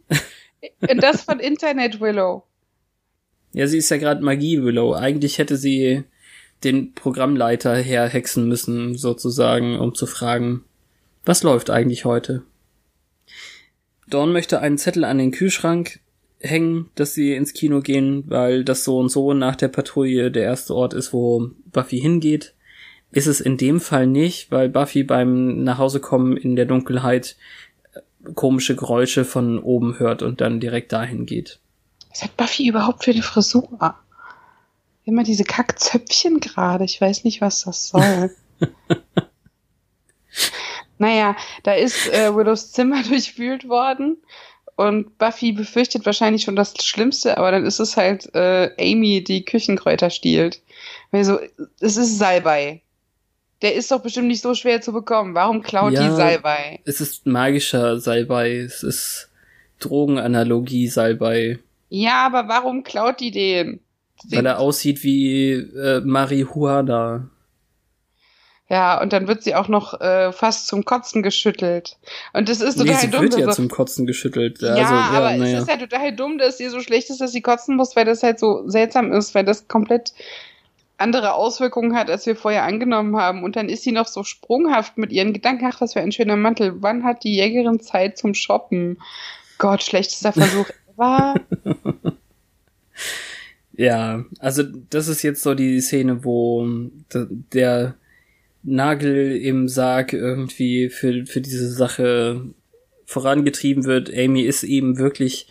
und das von Internet Willow. Ja, sie ist ja gerade Magie Willow. Eigentlich hätte sie den Programmleiter herhexen müssen, sozusagen, um zu fragen, was läuft eigentlich heute? Dawn möchte einen Zettel an den Kühlschrank hängen, dass sie ins Kino gehen, weil das so und so nach der Patrouille der erste Ort ist, wo Buffy hingeht. Ist es in dem Fall nicht, weil Buffy beim Nachhausekommen in der Dunkelheit äh, komische Geräusche von oben hört und dann direkt dahin geht. Was hat Buffy überhaupt für eine Frisur? Immer diese Kackzöpfchen gerade. Ich weiß nicht, was das soll. <laughs> naja, da ist äh, Willows Zimmer <laughs> durchwühlt worden und Buffy befürchtet wahrscheinlich schon das Schlimmste, aber dann ist es halt äh, Amy, die Küchenkräuter stiehlt. Weil so, es ist Salbei. Der ist doch bestimmt nicht so schwer zu bekommen. Warum klaut ja, die Salbei? Es ist magischer Salbei. Es ist Drogenanalogie Salbei. Ja, aber warum klaut die den? Weil er aussieht wie äh, Marihuana. Ja, und dann wird sie auch noch äh, fast zum Kotzen geschüttelt. Und das ist total nee, sie dumm. wird ja zum Kotzen geschüttelt. Ja, also, ja aber ja. es ist ja total dumm, dass ihr so schlecht ist, dass sie kotzen muss, weil das halt so seltsam ist, weil das komplett andere Auswirkungen hat, als wir vorher angenommen haben. Und dann ist sie noch so sprunghaft mit ihren Gedanken, ach, was für ein schöner Mantel. Wann hat die Jägerin Zeit zum Shoppen? Gott, schlechtester Versuch <laughs> ever. Ja, also das ist jetzt so die Szene, wo der Nagel im Sarg irgendwie für, für diese Sache vorangetrieben wird. Amy ist eben wirklich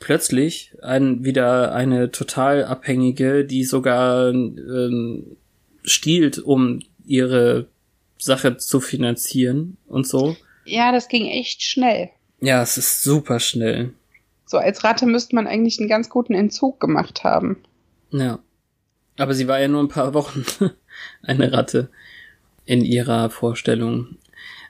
plötzlich ein, wieder eine total abhängige, die sogar ähm, stiehlt, um ihre Sache zu finanzieren und so. Ja, das ging echt schnell. Ja, es ist super schnell. So als Ratte müsste man eigentlich einen ganz guten Entzug gemacht haben. Ja. Aber sie war ja nur ein paar Wochen <laughs> eine Ratte in ihrer Vorstellung.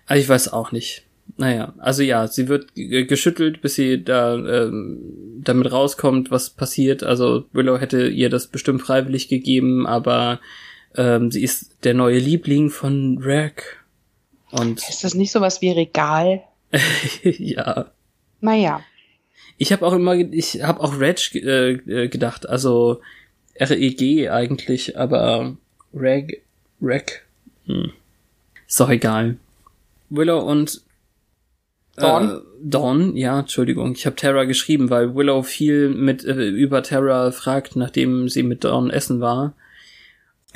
Also ich weiß auch nicht. naja, also ja, sie wird geschüttelt, bis sie da ähm, damit rauskommt, was passiert. Also Willow hätte ihr das bestimmt freiwillig gegeben, aber ähm, sie ist der neue Liebling von Rack. Und ist das nicht sowas wie Regal? <laughs> ja. Naja. Ich habe auch immer, ich habe auch Reg äh, äh, gedacht, also R-E-G eigentlich, aber Reg, Reg, hm. ist doch egal. Willow und Dawn? Äh, Dawn, ja, Entschuldigung, ich habe Terra geschrieben, weil Willow viel mit äh, über Terra fragt, nachdem sie mit Dawn essen war.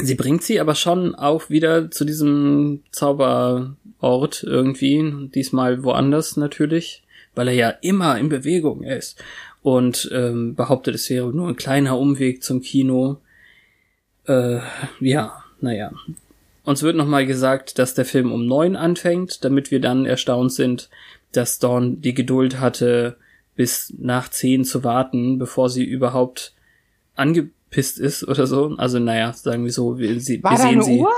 Sie bringt sie aber schon auch wieder zu diesem Zauberort irgendwie, diesmal woanders natürlich, weil er ja immer in Bewegung ist und ähm, behauptet, es wäre nur ein kleiner Umweg zum Kino. Äh, ja, naja. Uns wird nochmal gesagt, dass der Film um neun anfängt, damit wir dann erstaunt sind, dass Dawn die Geduld hatte, bis nach zehn zu warten, bevor sie überhaupt angepisst ist oder so. Also naja, sagen wir so, wir, sie, War wir da sehen eine sie. Uhr?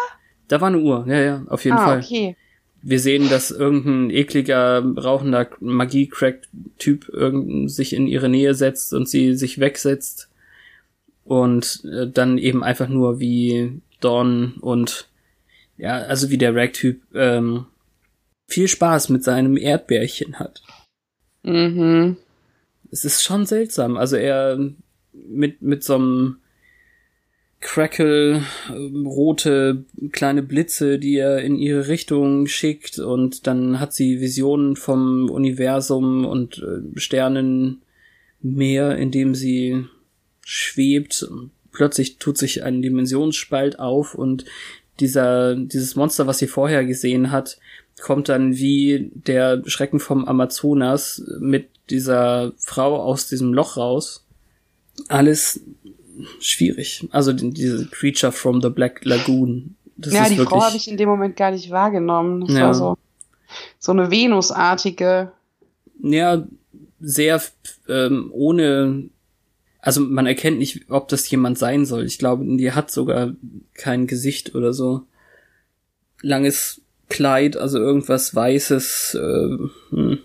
Da war eine Uhr, ja, ja, auf jeden ah, Fall. okay. Wir sehen, dass irgendein ekliger, rauchender Magie-Crack-Typ sich in ihre Nähe setzt und sie sich wegsetzt. Und äh, dann eben einfach nur wie Dawn und ja, also wie der Rag-Typ ähm, viel Spaß mit seinem Erdbärchen hat. Mhm. Es ist schon seltsam. Also er mit, mit so einem Crackle, ähm, rote kleine Blitze, die er in ihre Richtung schickt und dann hat sie Visionen vom Universum und äh, Sternenmeer, in dem sie schwebt. Plötzlich tut sich ein Dimensionsspalt auf und dieser, dieses Monster, was sie vorher gesehen hat, kommt dann wie der Schrecken vom Amazonas mit dieser Frau aus diesem Loch raus. Alles schwierig. Also die- diese Creature from the Black Lagoon. Das ja, die wirklich, Frau habe ich in dem Moment gar nicht wahrgenommen. Das Ja. war so, so eine Venusartige. ja, sehr ähm, ohne, also man erkennt nicht, ob das jemand sein soll. Ich glaube, die hat sogar kein Gesicht oder so. Langes Kleid, also irgendwas Weißes. Äh, hm.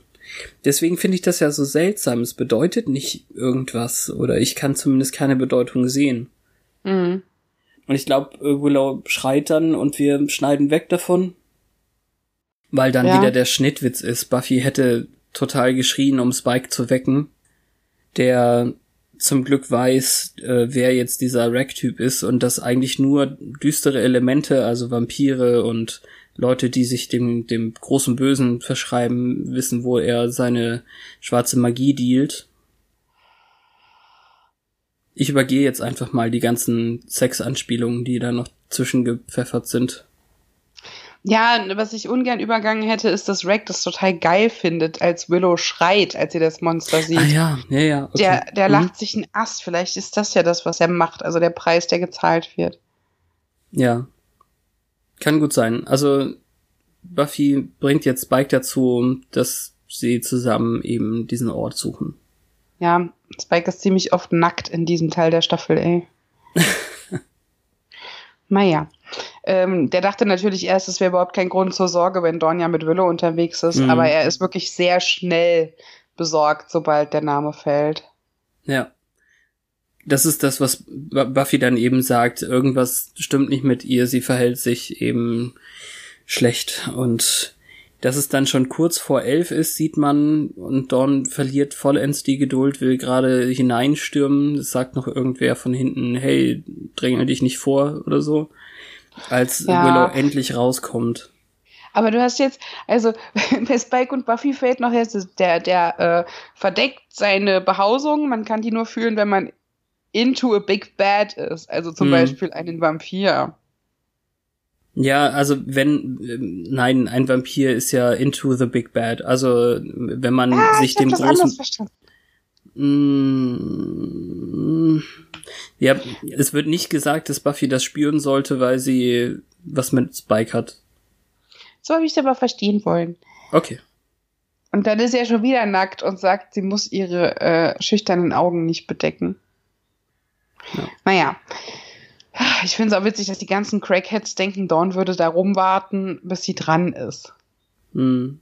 Deswegen finde ich das ja so seltsam. Es bedeutet nicht irgendwas oder ich kann zumindest keine Bedeutung sehen. Mhm. Und ich glaube, Willow schreit dann und wir schneiden weg davon. Weil dann Ja. wieder der Schnittwitz ist. Buffy hätte total geschrien, um Spike zu wecken, der zum Glück weiß, äh, wer jetzt dieser Rack-Typ ist und dass eigentlich nur düstere Elemente, also Vampire und Leute, die sich dem, dem großen Bösen verschreiben, wissen, wo er seine schwarze Magie dealt. Ich übergehe jetzt einfach mal die ganzen Sexanspielungen, die da noch zwischengepfeffert sind. Ja, was ich ungern übergangen hätte, ist, dass Rack das total geil findet, als Willow schreit, als sie das Monster sieht. Ah ja, ja, ja. Okay. Der, der Mhm. lacht sich einen Ast. Vielleicht ist das ja das, was er macht. Also der Preis, der gezahlt wird. Ja. Kann gut sein. Also Buffy bringt jetzt Spike dazu, dass sie zusammen eben diesen Ort suchen. Ja, Spike ist ziemlich oft nackt in diesem Teil der Staffel, ey. <laughs> naja. Ähm, der dachte natürlich erst, es wäre überhaupt kein Grund zur Sorge, wenn Dawn ja mit Willow unterwegs ist, Mhm. aber er ist wirklich sehr schnell besorgt, sobald der Name fällt. Ja. Das ist das, was Bu- Buffy dann eben sagt. Irgendwas stimmt nicht mit ihr. Sie verhält sich eben schlecht. Und dass es dann schon kurz vor elf ist, sieht man. Und Dawn verliert vollends die Geduld, will gerade hineinstürmen. Es sagt noch irgendwer von hinten, hey, drängel dich nicht vor oder so. Als Ja. Willow endlich rauskommt. Aber du hast jetzt, also <laughs> bei Spike und Buffy fällt noch jetzt, der, der äh, verdeckt seine Behausung. Man kann die nur fühlen, wenn man into a big bad ist. Also zum Mhm. Beispiel einen Vampir. Ja, also wenn, nein, ein Vampir ist ja into the big bad. Also wenn man Ah, sich dem großen. Mm, Ja, es wird nicht gesagt, dass Buffy das spüren sollte, weil sie was mit Spike hat. So habe ich es aber verstehen wollen. Okay. Und dann ist er schon wieder nackt und sagt, sie muss ihre äh, schüchternen Augen nicht bedecken. Ja. Naja. Ich finde es auch witzig, dass die ganzen Crackheads denken, Dawn würde da rumwarten, bis sie dran ist. Hm.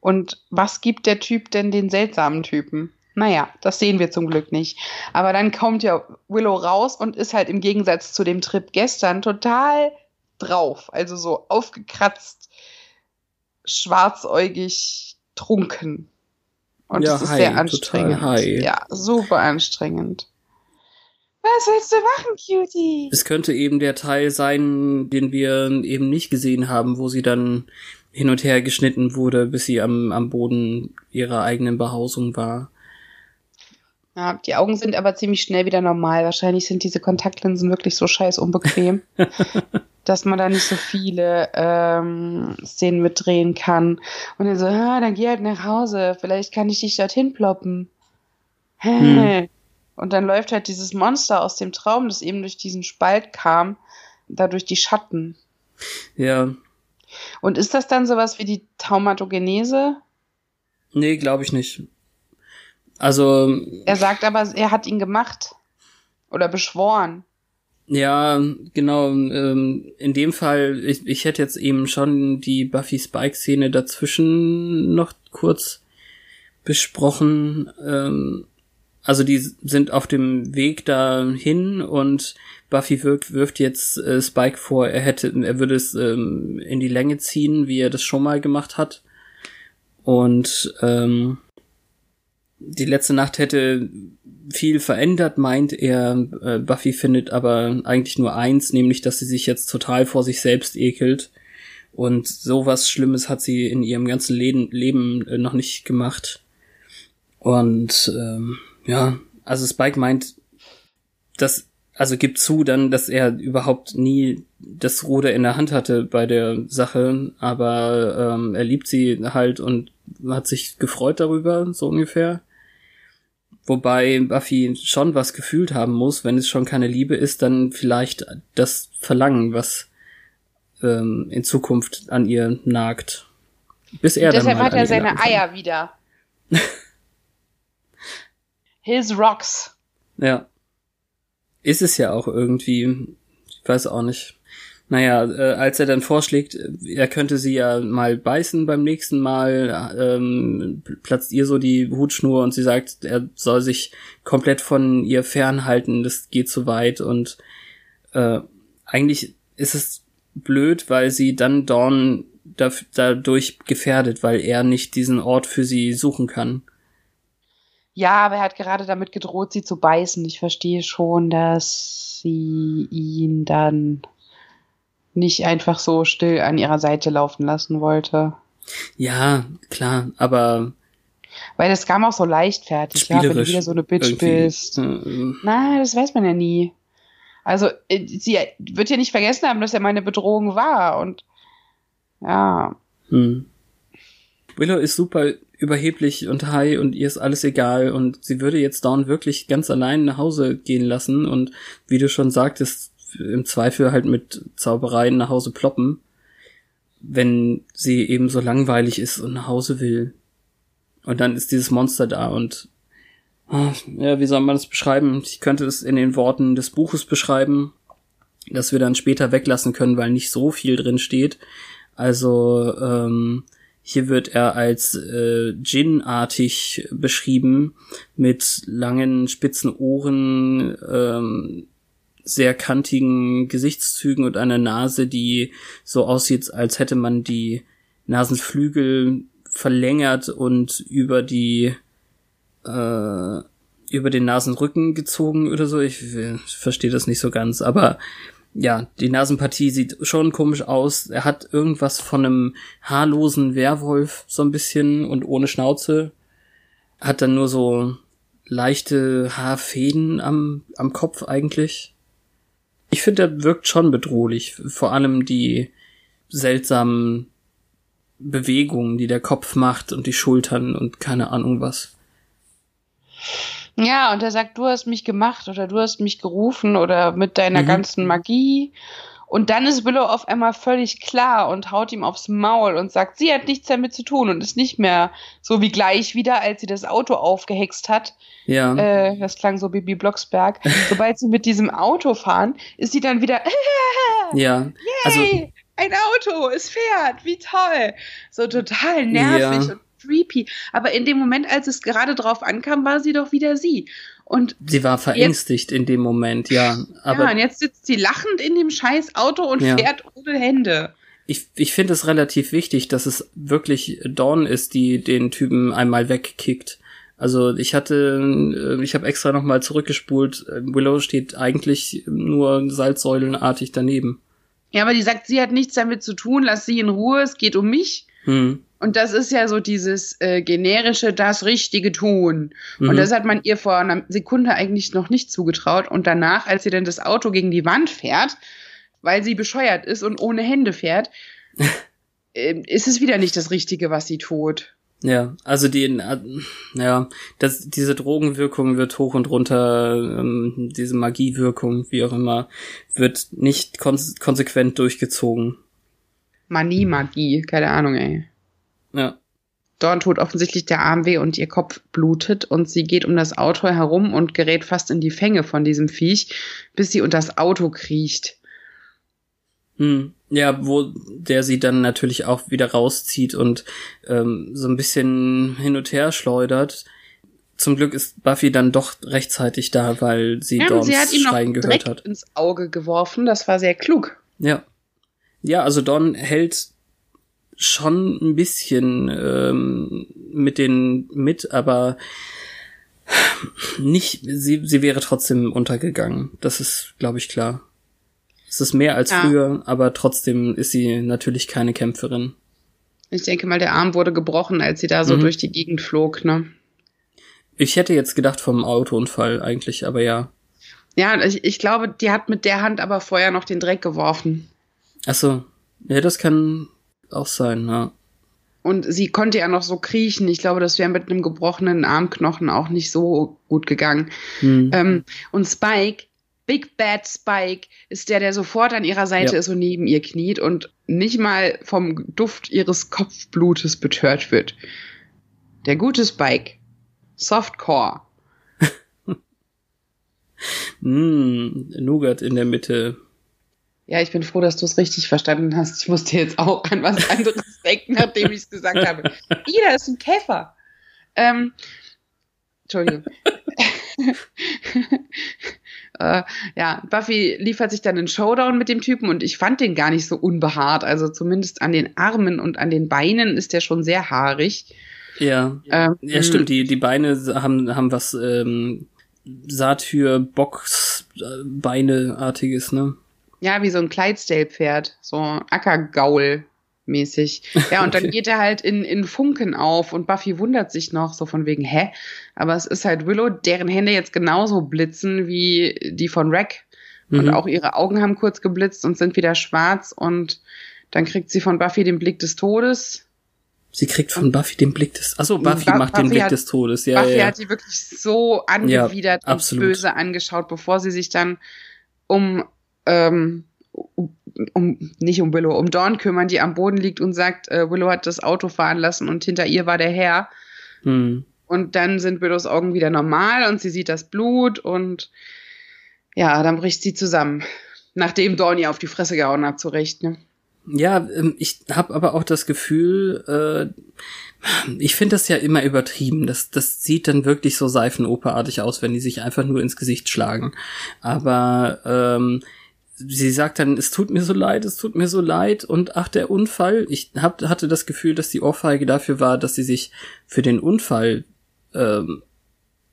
Und was gibt der Typ denn den seltsamen Typen? Naja, das sehen wir zum Glück nicht. Aber dann kommt ja Willow raus und ist halt im Gegensatz zu dem Trip gestern total drauf. Also so aufgekratzt, schwarzäugig, trunken. Und ja, das ist high, sehr anstrengend. Ja, super anstrengend. Was willst du machen, Cutie? Es könnte eben der Teil sein, den wir eben nicht gesehen haben, wo sie dann hin und her geschnitten wurde, bis sie am, am Boden ihrer eigenen Behausung war. Ja, die Augen sind aber ziemlich schnell wieder normal. Wahrscheinlich sind diese Kontaktlinsen wirklich so scheiß unbequem, <laughs> dass man da nicht so viele ähm, Szenen mitdrehen kann. Und er so, ah, dann geh halt nach Hause. Vielleicht kann ich dich dorthin ploppen. Hm. Und dann läuft halt dieses Monster aus dem Traum, das eben durch diesen Spalt kam, da durch die Schatten. Ja. Und ist das dann sowas wie die Taumatogenese? Nee, glaube ich nicht. Also. Er sagt aber, er hat ihn gemacht. Oder beschworen. Ja, genau. Ähm, in dem Fall, ich, ich hätte jetzt eben schon die Buffy Spike-Szene dazwischen noch kurz besprochen. Ähm, also die sind auf dem Weg dahin und Buffy wirft, wirft jetzt äh, Spike vor, er hätte, er würde es ähm, in die Länge ziehen, wie er das schon mal gemacht hat. Und ähm, die letzte Nacht hätte viel verändert, meint er. Äh, Buffy findet aber eigentlich nur eins, nämlich, dass sie sich jetzt total vor sich selbst ekelt. Und sowas Schlimmes hat sie in ihrem ganzen Leben, Leben äh, noch nicht gemacht. Und ähm, ja, also Spike meint, dass, also gibt zu dann, dass er überhaupt nie das Ruder in der Hand hatte bei der Sache, aber ähm, er liebt sie halt und hat sich gefreut darüber, so ungefähr. Wobei Buffy schon was gefühlt haben muss, wenn es schon keine Liebe ist, dann vielleicht das Verlangen, was ähm, in Zukunft an ihr nagt. Bis er Deshalb dann hat er seine Eier wieder. <laughs> His rocks. Ja. Ist es ja auch irgendwie. Ich weiß auch nicht. Naja, äh, als er dann vorschlägt, äh, er könnte sie ja mal beißen beim nächsten Mal, ähm, platzt ihr so die Hutschnur und sie sagt, er soll sich komplett von ihr fernhalten, das geht zu weit und äh, eigentlich ist es blöd, weil sie dann Dawn da, dadurch gefährdet, weil er nicht diesen Ort für sie suchen kann. Ja, aber er hat gerade damit gedroht, sie zu beißen. Ich verstehe schon, dass sie ihn dann nicht einfach so still an ihrer Seite laufen lassen wollte. Ja, klar, aber. Weil das kam auch so leichtfertig, ja, wenn du wieder so eine Bitch irgendwie. bist. Mhm. Na, das weiß man ja nie. Also, äh, sie wird ja nicht vergessen haben, dass er meine Bedrohung war und ja. Hm. Willow ist super überheblich und high und ihr ist alles egal und sie würde jetzt Dawn wirklich ganz allein nach Hause gehen lassen und wie du schon sagtest, im Zweifel halt mit Zaubereien nach Hause ploppen, wenn sie eben so langweilig ist und nach Hause will. Und dann ist dieses Monster da und ah, ja, wie soll man das beschreiben? Ich könnte es in den Worten des Buches beschreiben, das wir dann später weglassen können, weil nicht so viel drin steht. Also ähm, hier wird er als äh, Djinn-artig beschrieben, mit langen spitzen Ohren, ähm, sehr kantigen Gesichtszügen und einer Nase, die so aussieht, als hätte man die Nasenflügel verlängert und über die äh, über den Nasenrücken gezogen oder so. Ich, ich verstehe das nicht so ganz, aber ja, die Nasenpartie sieht schon komisch aus. Er hat irgendwas von einem haarlosen Werwolf so ein bisschen und ohne Schnauze. Hat dann nur so leichte Haarfäden am, am Kopf eigentlich. Ich finde, er wirkt schon bedrohlich. Vor allem die seltsamen Bewegungen, die der Kopf macht und die Schultern und keine Ahnung was. Ja, und er sagt, du hast mich gemacht oder du hast mich gerufen oder mit deiner mhm. ganzen Magie und dann ist Willow auf einmal völlig klar und haut ihm aufs Maul und sagt, sie hat nichts damit zu tun und ist nicht mehr so wie gleich wieder, als sie das Auto aufgehext hat. Ja. Äh, das klang so Bibi Blocksberg. <laughs> Sobald sie mit diesem Auto fahren, ist sie dann wieder. <laughs> ja. Yay, also ein Auto, es fährt, wie toll. So total nervig ja. und creepy. Aber in dem Moment, als es gerade drauf ankam, war sie doch wieder sie. Und sie war verängstigt jetzt, in dem Moment, ja. Aber ja, und jetzt sitzt sie lachend in dem scheiß Auto und ja. fährt ohne Hände. Ich, ich finde es relativ wichtig, dass es wirklich Dawn ist, die den Typen einmal wegkickt. Also ich hatte, äh, ich habe extra nochmal zurückgespult. Willow steht eigentlich nur salzsäulenartig daneben. Ja, aber die sagt, sie hat nichts damit zu tun, lass sie in Ruhe, es geht um mich. Hm. Und das ist ja so dieses äh, generische, das Richtige tun. Mhm. Und das hat man ihr vor einer Sekunde eigentlich noch nicht zugetraut. Und danach, als sie dann das Auto gegen die Wand fährt, weil sie bescheuert ist und ohne Hände fährt, <laughs> äh, ist es wieder nicht das Richtige, was sie tut. Ja, also die, äh, ja, das, diese Drogenwirkung wird hoch und runter, ähm, diese Magiewirkung, wie auch immer, wird nicht konse konsequent durchgezogen. Manie, Magie, keine Ahnung, ey. Ja. Dawn tut offensichtlich der Arm weh und ihr Kopf blutet und sie geht um das Auto herum und gerät fast in die Fänge von diesem Viech, bis sie unter das Auto kriecht. Hm. Ja, wo der sie dann natürlich auch wieder rauszieht und ähm, so ein bisschen hin und her schleudert. Zum Glück ist Buffy dann doch rechtzeitig da, weil sie ja, Dawns sie hat ihm Schreien noch gehört hat. ins Auge geworfen, das war sehr klug. Ja. Ja, also Dawn hält schon ein bisschen ähm, mit den mit, aber nicht, sie, sie wäre trotzdem untergegangen. Das ist, glaube ich, klar. Es ist mehr als ja. früher, aber trotzdem ist sie natürlich keine Kämpferin. Ich denke mal, der Arm wurde gebrochen, als sie da so mhm. durch die Gegend flog, ne? Ich hätte jetzt gedacht vom Autounfall eigentlich, aber ja. Ja, ich, ich glaube, die hat mit der Hand aber vorher noch den Dreck geworfen. Ach so. Ja, das kann auch sein, ja. Und sie konnte ja noch so kriechen. Ich glaube, das wäre mit einem gebrochenen Armknochen auch nicht so gut gegangen. Hm. Ähm, und Spike Big Bad Spike ist der, der sofort an ihrer Seite ja. ist und neben ihr kniet und nicht mal vom Duft ihres Kopfblutes betört wird. Der gute Spike. Softcore. mm, <laughs> Nougat in der Mitte. Ja, ich bin froh, dass du es richtig verstanden hast. Ich musste jetzt auch an was anderes <laughs> denken, nachdem ich es gesagt habe. Ida ist ein Käfer. Ähm, Entschuldigung. <laughs> äh, ja, Buffy liefert sich dann einen Showdown mit dem Typen und ich fand den gar nicht so unbehaart. Also zumindest an den Armen und an den Beinen ist der schon sehr haarig. Ja, ähm, ja stimmt. Die, die Beine haben, haben was ähm, Satyr, Box, Beine-artiges, ne? Ja, wie so ein Clydesdale-Pferd. So Ackergaul mäßig. Ja, und dann geht er halt in, in Funken auf und Buffy wundert sich noch so von wegen, hä? Aber es ist halt Willow, deren Hände jetzt genauso blitzen wie die von Rack. Mhm. Und auch ihre Augen haben kurz geblitzt und sind wieder schwarz und dann kriegt sie von Buffy den Blick des Todes. Sie kriegt von Buffy den Blick des. Achso, Buffy macht Buffy den Blick hat, des Todes, ja. Buffy ja. hat die wirklich so angewidert ja, und böse angeschaut, bevor sie sich dann um ähm, um, nicht um Willow, um Dawn kümmern, die am Boden liegt und sagt, äh, Willow hat das Auto fahren lassen und hinter ihr war der Herr. Hm. Und dann sind Willows Augen wieder normal und sie sieht das Blut und ja, dann bricht sie zusammen. Nachdem Dawn ihr auf die Fresse gehauen hat, zurecht, ne? Ja, ähm, ich habe aber auch das Gefühl, äh, ich finde das ja immer übertrieben. Das, das sieht dann wirklich so seifenoperartig aus, wenn die sich einfach nur ins Gesicht schlagen. Aber ähm, sie sagt dann, es tut mir so leid, es tut mir so leid und ach, der Unfall. Ich hab, hatte das Gefühl, dass die Ohrfeige dafür war, dass sie sich für den Unfall ähm,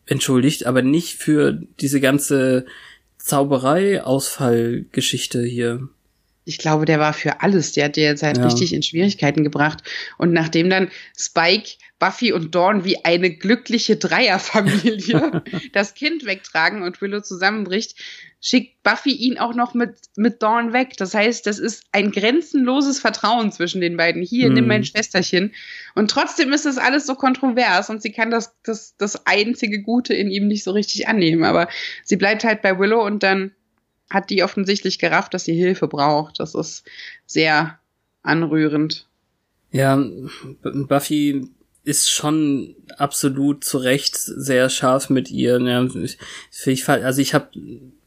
entschuldigt, aber nicht für diese ganze Zauberei-Ausfallgeschichte hier. Ich glaube, der war für alles. Der hat dir jetzt halt ja. richtig in Schwierigkeiten gebracht. Und nachdem dann Spike Buffy und Dawn wie eine glückliche Dreierfamilie <laughs> das Kind wegtragen und Willow zusammenbricht, schickt Buffy ihn auch noch mit, mit Dawn weg. Das heißt, das ist ein grenzenloses Vertrauen zwischen den beiden. Hier, hm. nimm mein Schwesterchen. Und trotzdem ist das alles so kontrovers und sie kann das, das, das einzige Gute in ihm nicht so richtig annehmen. Aber sie bleibt halt bei Willow und dann hat die offensichtlich gerafft, dass sie Hilfe braucht. Das ist sehr anrührend. Ja, Buffy ist schon absolut zu Recht sehr scharf mit ihr. Ja, ich, also ich habe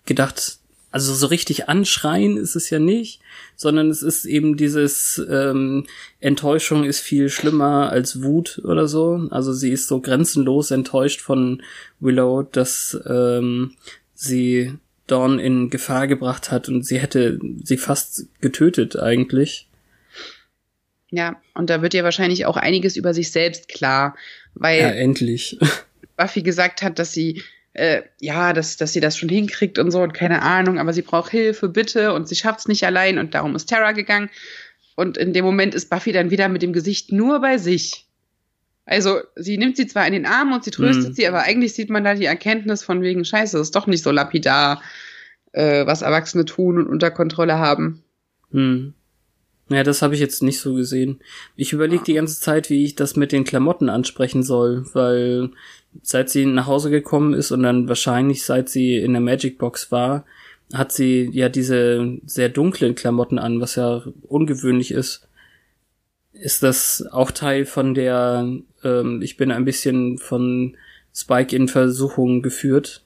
gedacht, also so richtig anschreien ist es ja nicht, sondern es ist eben dieses ähm, Enttäuschung ist viel schlimmer als Wut oder so. Also sie ist so grenzenlos enttäuscht von Willow, dass ähm, sie Dawn in Gefahr gebracht hat und sie hätte sie fast getötet eigentlich. Ja, und da wird ihr wahrscheinlich auch einiges über sich selbst klar, weil ja, endlich. <laughs> Buffy gesagt hat, dass sie äh, ja, dass, dass sie das schon hinkriegt und so und keine Ahnung, aber sie braucht Hilfe, bitte und sie schafft's nicht allein und darum ist Tara gegangen. Und in dem Moment ist Buffy dann wieder mit dem Gesicht nur bei sich. Also sie nimmt sie zwar in den Arm und sie tröstet mhm. sie, aber eigentlich sieht man da die Erkenntnis von wegen Scheiße, ist doch nicht so lapidar, äh, was Erwachsene tun und unter Kontrolle haben. Mhm. Ja, das habe ich jetzt nicht so gesehen. Ich überlege die ganze Zeit, wie ich das mit den Klamotten ansprechen soll, weil seit sie nach Hause gekommen ist und dann wahrscheinlich seit sie in der Magic Box war, hat sie ja diese sehr dunklen Klamotten an, was ja ungewöhnlich ist. Ist das auch Teil von der, ähm, ich bin ein bisschen von Spike in Versuchung geführt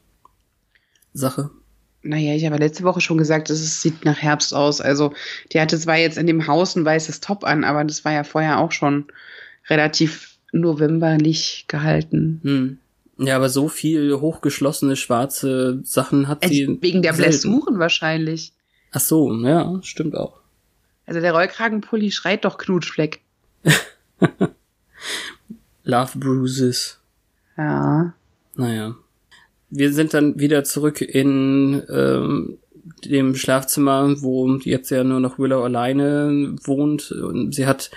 Sache? Naja, ich habe letzte Woche schon gesagt, es sieht nach Herbst aus. Also, die hatte zwar jetzt in dem Haus ein weißes Top an, aber das war ja vorher auch schon relativ novemberlich gehalten. Hm. Ja, aber so viel hochgeschlossene schwarze Sachen hat also sie. Wegen der. Blessuren wahrscheinlich. Ach so, ja, stimmt auch. Also der Rollkragenpulli schreit doch Knutschfleck. <laughs> Love Bruises. Ja. Naja. Wir sind dann wieder zurück in ähm, dem Schlafzimmer, wo jetzt ja nur noch Willow alleine wohnt. Und sie hat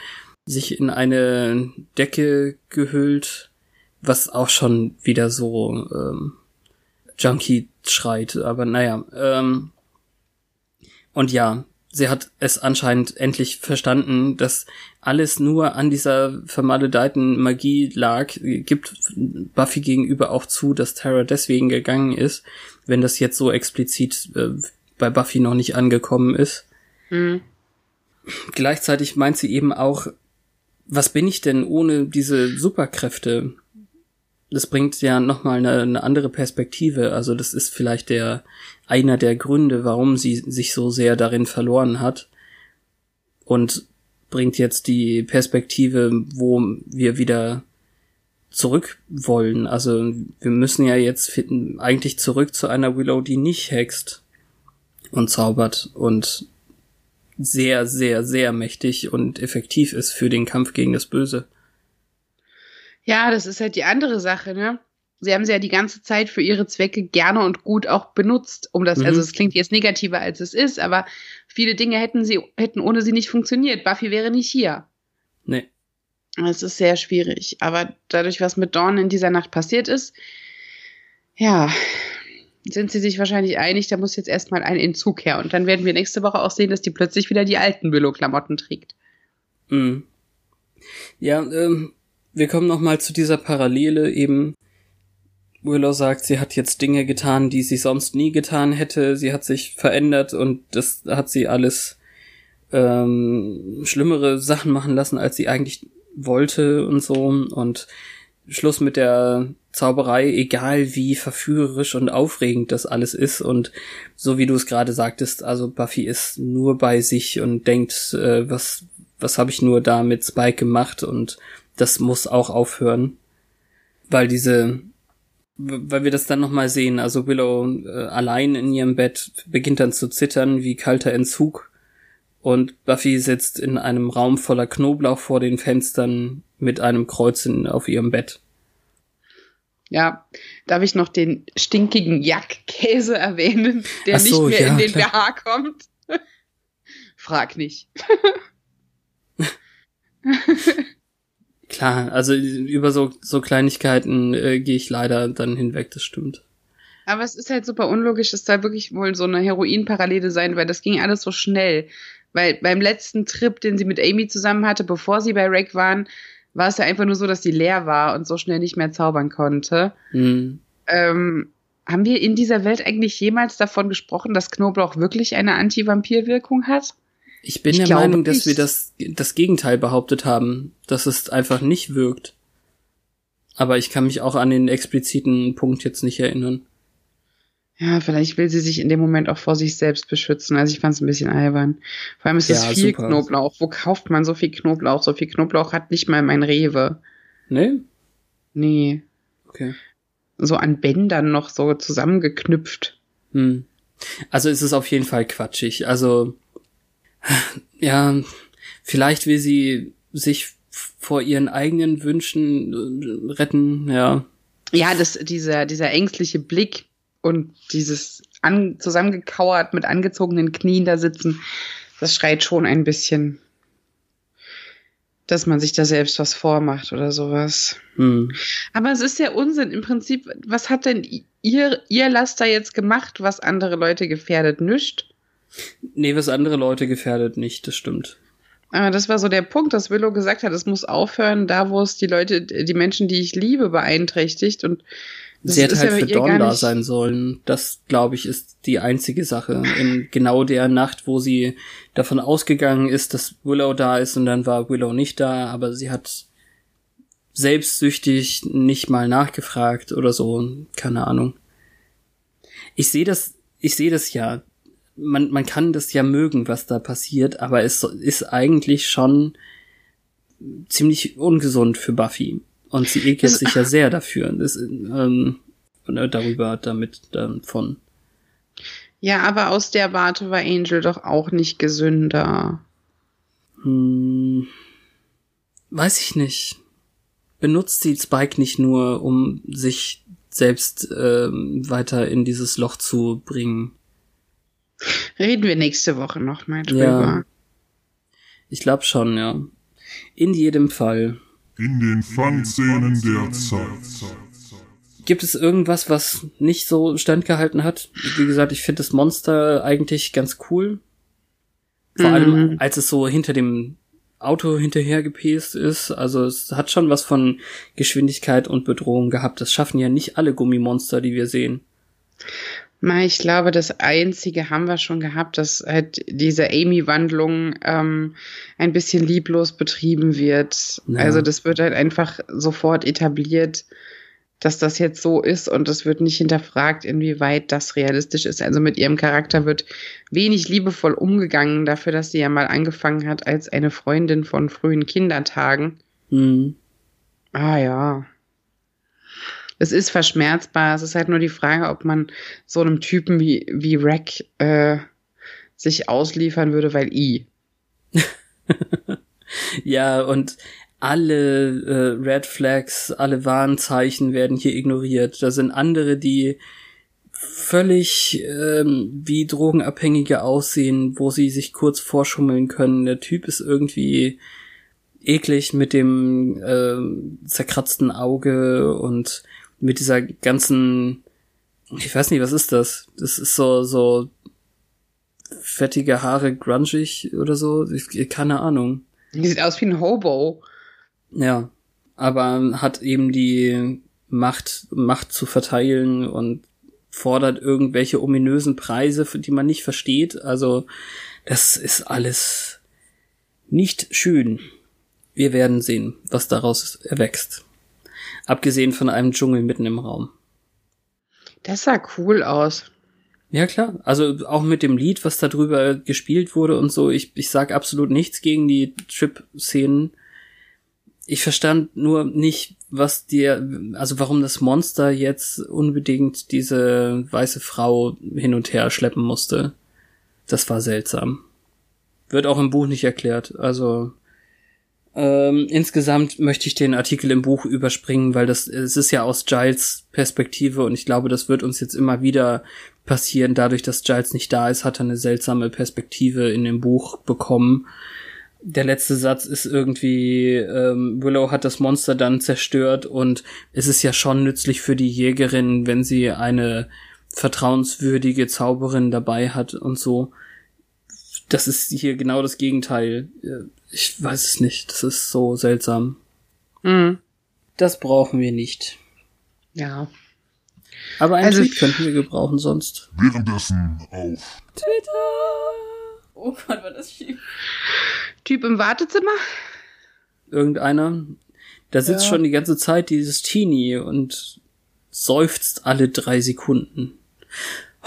sich in eine Decke gehüllt, was auch schon wieder so ähm, Junkie schreit, aber naja. Ähm, und ja, sie hat es anscheinend endlich verstanden, dass alles nur an dieser vermaledeiten Magie lag, gibt Buffy gegenüber auch zu, dass Tara deswegen gegangen ist, wenn das jetzt so explizit äh, bei Buffy noch nicht angekommen ist. Mhm. Gleichzeitig meint sie eben auch, was bin ich denn ohne diese Superkräfte? Das bringt ja nochmal eine, eine andere Perspektive. Also das ist vielleicht der einer der Gründe, warum sie sich so sehr darin verloren hat. Und bringt jetzt die Perspektive, wo wir wieder zurück wollen. Also wir müssen ja jetzt finden, eigentlich zurück zu einer Willow, die nicht hext und zaubert und sehr, sehr, sehr mächtig und effektiv ist für den Kampf gegen das Böse. Ja, das ist halt die andere Sache, ne? Sie haben sie ja die ganze Zeit für ihre Zwecke gerne und gut auch benutzt, um das, also mhm. also es klingt jetzt negativer als es ist, aber viele Dinge hätten sie, hätten ohne sie nicht funktioniert. Buffy wäre nicht hier. Nee. Es ist sehr schwierig. Aber dadurch, was mit Dawn in dieser Nacht passiert ist, ja, sind sie sich wahrscheinlich einig, da muss jetzt erstmal ein Entzug her. Und dann werden wir nächste Woche auch sehen, dass die plötzlich wieder die alten Willow-Klamotten trägt. Mhm. Ja, ähm, wir kommen noch mal zu dieser Parallele eben. Willow sagt, sie hat jetzt Dinge getan, die sie sonst nie getan hätte. Sie hat sich verändert und das hat sie alles ähm, schlimmere Sachen machen lassen, als sie eigentlich wollte und so. Und Schluss mit der Zauberei, egal wie verführerisch und aufregend das alles ist. Und so wie du es gerade sagtest, also Buffy ist nur bei sich und denkt, äh, was, was habe ich nur da mit Spike gemacht und das muss auch aufhören. Weil diese, weil wir das dann nochmal sehen, also Willow äh, allein in ihrem Bett beginnt dann zu zittern wie kalter Entzug und Buffy sitzt in einem Raum voller Knoblauch vor den Fenstern mit einem Kreuz in, auf ihrem Bett. Ja, darf ich noch den stinkigen Jackkäse erwähnen, der so, nicht mehr ja, in den klar. BH kommt? <laughs> Frag nicht. <laughs> klar, also über so, so Kleinigkeiten äh, gehe ich leider dann hinweg, das stimmt. Aber es ist halt super unlogisch, es soll wirklich wohl so eine Heroinparallele sein, weil das ging alles so schnell. Weil beim letzten Trip, den sie mit Amy zusammen hatte, bevor sie bei Rick waren, war es ja einfach nur so, dass die leer war und so schnell nicht mehr zaubern konnte. Mhm. Ähm, haben wir in dieser Welt eigentlich jemals davon gesprochen, dass Knoblauch wirklich eine Anti-Vampir-Wirkung hat? Ich bin ich der Meinung, dass wir das, das Gegenteil behauptet haben, dass es einfach nicht wirkt. Aber ich kann mich auch an den expliziten Punkt jetzt nicht erinnern. Ja, vielleicht will sie sich in dem Moment auch vor sich selbst beschützen. Also ich fand es ein bisschen albern. Vor allem ist es Ja, viel super. Knoblauch. Wo kauft man so viel Knoblauch? So viel Knoblauch hat nicht mal mein Rewe. Ne? Nee. Okay. So an Bändern noch so zusammengeknüpft. Hm. Also es ist auf jeden Fall quatschig. Also ja, vielleicht will sie sich vor ihren eigenen Wünschen äh, retten, ja. Ja, das, dieser, dieser ängstliche Blick und dieses an, zusammengekauert mit angezogenen Knien da sitzen, das schreit schon ein bisschen, dass man sich da selbst was vormacht oder sowas. Hm. Aber es ist ja Unsinn. Im Prinzip, was hat denn ihr, ihr Laster jetzt gemacht, was andere Leute gefährdet? Nischt. Nee, was andere Leute gefährdet nicht, das stimmt. Aber das war so der Punkt, dass Willow gesagt hat, es muss aufhören, da wo es die Leute, die Menschen, die ich liebe, beeinträchtigt. Und das Sie hätte halt für Dawn da sein sollen. Das, glaube ich, ist die einzige Sache. In genau der Nacht, wo sie davon ausgegangen ist, dass Willow da ist und dann war Willow nicht da, aber sie hat selbstsüchtig nicht mal nachgefragt oder so. Keine Ahnung. Ich sehe das, ich sehe das ja. Man, man kann das ja mögen, was da passiert, aber es ist eigentlich schon ziemlich ungesund für Buffy. Und sie ekelt Das- sich ja sehr dafür. Das, ähm, und, äh, darüber, damit, davon. Ja, aber aus der Warte war Angel doch auch nicht gesünder. Hm, weiß ich nicht. Benutzt sie Spike nicht nur, um sich selbst ähm, weiter in dieses Loch zu bringen? Reden wir nächste Woche noch mal drüber. Ja. Ich glaube schon, ja. In jedem Fall. In den Fun-Szenen der Zeit. Gibt es irgendwas, was nicht so standgehalten hat? Wie gesagt, ich finde das Monster eigentlich ganz cool. Vor Mhm. allem, als es so hinter dem Auto hinterhergepäst ist. Also es hat schon was von Geschwindigkeit und Bedrohung gehabt. Das schaffen ja nicht alle Gummimonster, die wir sehen. Ich glaube, das Einzige haben wir schon gehabt, dass halt diese Amy-Wandlung ähm, ein bisschen lieblos betrieben wird. Ja. Also das wird halt einfach sofort etabliert, dass das jetzt so ist und es wird nicht hinterfragt, inwieweit das realistisch ist. Also mit ihrem Charakter wird wenig liebevoll umgegangen dafür, dass sie ja mal angefangen hat als eine Freundin von frühen Kindertagen. Hm. Ah ja. Es ist verschmerzbar. Es ist halt nur die Frage, ob man so einem Typen wie, wie Rack äh, sich ausliefern würde, weil I. <laughs> Ja, und alle äh, Red Flags, alle Warnzeichen werden hier ignoriert. Da sind andere, die völlig ähm, wie Drogenabhängige aussehen, wo sie sich kurz vorschummeln können. Der Typ ist irgendwie eklig mit dem ähm, zerkratzten Auge und mit dieser ganzen, ich weiß nicht, was ist das? Das ist so so fettige Haare, grungig oder so. Ich, keine Ahnung. Die sieht aus wie ein Hobo. Ja, aber hat eben die Macht, Macht zu verteilen und fordert irgendwelche ominösen Preise, für die man nicht versteht. Also, das ist alles nicht schön. Wir werden sehen, was daraus erwächst. Abgesehen von einem Dschungel mitten im Raum. Das sah cool aus. Ja, klar. Also auch mit dem Lied, was da drüber gespielt wurde und so. Ich, ich sag absolut nichts gegen die Trip-Szenen. Ich verstand nur nicht, was dir, also warum das Monster jetzt unbedingt diese weiße Frau hin und her schleppen musste. Das war seltsam. Wird auch im Buch nicht erklärt. Also ähm, insgesamt möchte ich den Artikel im Buch überspringen, weil das es ist ja aus Giles Perspektive und ich glaube, das wird uns jetzt immer wieder passieren. Dadurch, dass Giles nicht da ist, hat er eine seltsame Perspektive in dem Buch bekommen. Der letzte Satz ist irgendwie, ähm, Willow hat das Monster dann zerstört und es ist ja schon nützlich für die Jägerin, wenn sie eine vertrauenswürdige Zauberin dabei hat und so. Das ist hier genau das Gegenteil. Ich weiß es nicht. Das ist so seltsam. Mhm. Das brauchen wir nicht. Ja. Aber einen Also- Tweet könnten wir gebrauchen sonst. Währenddessen auf Twitter! Oh Gott, war das schief. Typ im Wartezimmer? Irgendeiner. Da sitzt Ja. schon die ganze Zeit dieses Teenie und seufzt alle drei Sekunden. <laughs>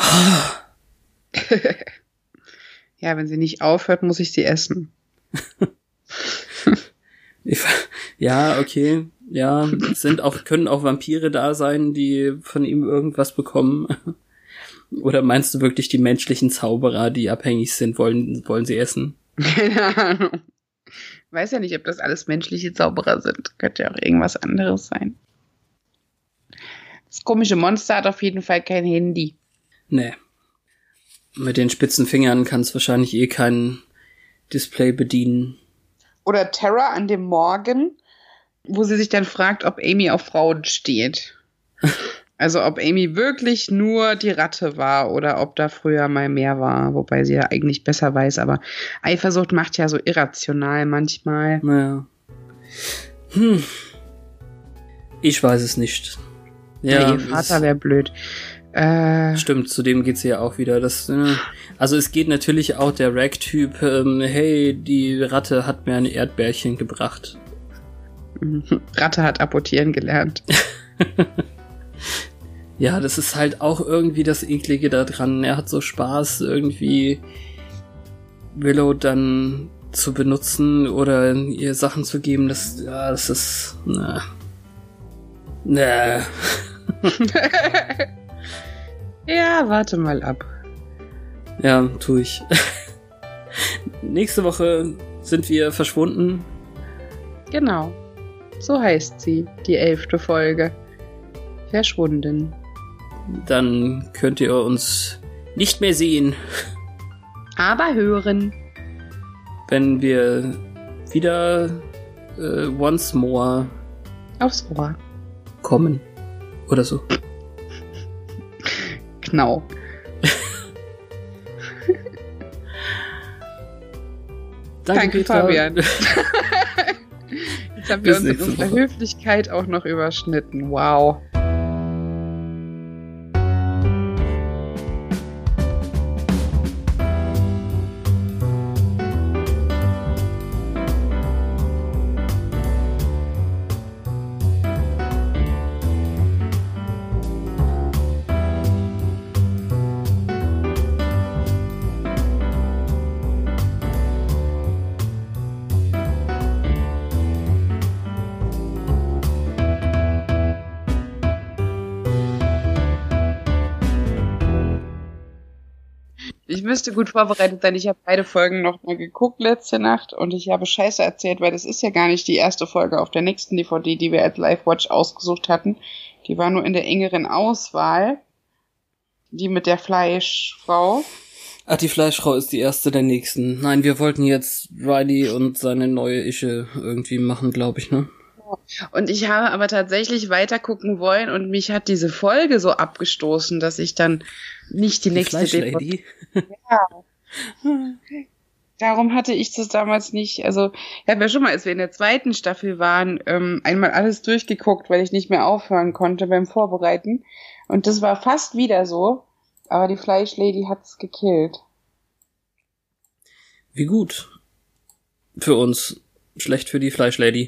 ja, wenn sie nicht aufhört, muss ich sie essen. <laughs> ja, okay. Ja, sind auch, können auch Vampire da sein, die von ihm irgendwas bekommen. <laughs> Oder meinst du wirklich die menschlichen Zauberer, die abhängig sind, wollen, wollen sie essen? Keine Ahnung. Weiß ja nicht, ob das alles menschliche Zauberer sind. Könnte ja auch irgendwas anderes sein. Das komische Monster hat auf jeden Fall kein Handy. Nee. Mit den spitzen Fingern kann es wahrscheinlich eh kein Display bedienen. Oder Terra an dem Morgen, wo sie sich dann fragt, ob Amy auf Frauen steht. <laughs> Also ob Amy wirklich nur die Ratte war oder ob da früher mal mehr war, wobei sie ja eigentlich besser weiß, aber Eifersucht macht ja so irrational manchmal. Naja. Hm. Ich weiß es nicht. Ja, ja ihr Vater wäre blöd. Äh, Stimmt, zu dem geht sie ja auch wieder. Das, äh, also es geht natürlich auch der Rag-Typ, ähm, hey, die Ratte hat mir ein Erdbärchen gebracht. <laughs> Ratte hat apportieren gelernt. <laughs> ja, das ist halt auch irgendwie das Eklige daran. Er hat so Spaß, irgendwie Willow dann zu benutzen oder ihr Sachen zu geben. Das, ja, das ist, na. Na. <laughs> ja, warte mal ab. Ja, tu ich. <laughs> Nächste Woche sind wir verschwunden. Genau. So heißt sie, die elfte Folge. Verschwunden. Dann könnt ihr uns nicht mehr sehen. Aber hören. Wenn wir wieder äh, once more aufs Ohr kommen. Oder so. Genau. Danke, Danke Fabian. Jetzt haben wir uns in unserer Höflichkeit auch noch überschnitten. Wow. Müsste gut vorbereitet sein. Ich habe beide Folgen noch mal geguckt letzte Nacht und ich habe Scheiße erzählt, weil das ist ja gar nicht die erste Folge auf der nächsten DVD, die wir als Live Watch ausgesucht hatten. Die war nur in der engeren Auswahl. Die mit der Fleischfrau. Ach, die Fleischfrau ist die erste der nächsten. Nein, wir wollten jetzt Riley und seine neue Ische irgendwie machen, glaube ich, ne? Und ich habe aber tatsächlich weiter gucken wollen und mich hat diese Folge so abgestoßen, dass ich dann nicht die, die nächste DVD. Ja. Darum hatte ich das damals nicht. Also, ich habe ja schon mal, als wir in der zweiten Staffel waren, ähm, einmal alles durchgeguckt, weil ich nicht mehr aufhören konnte beim Vorbereiten. Und das war fast wieder so. Aber die Fleischlady hat's gekillt. Wie gut. Für uns. Schlecht für die Fleischlady.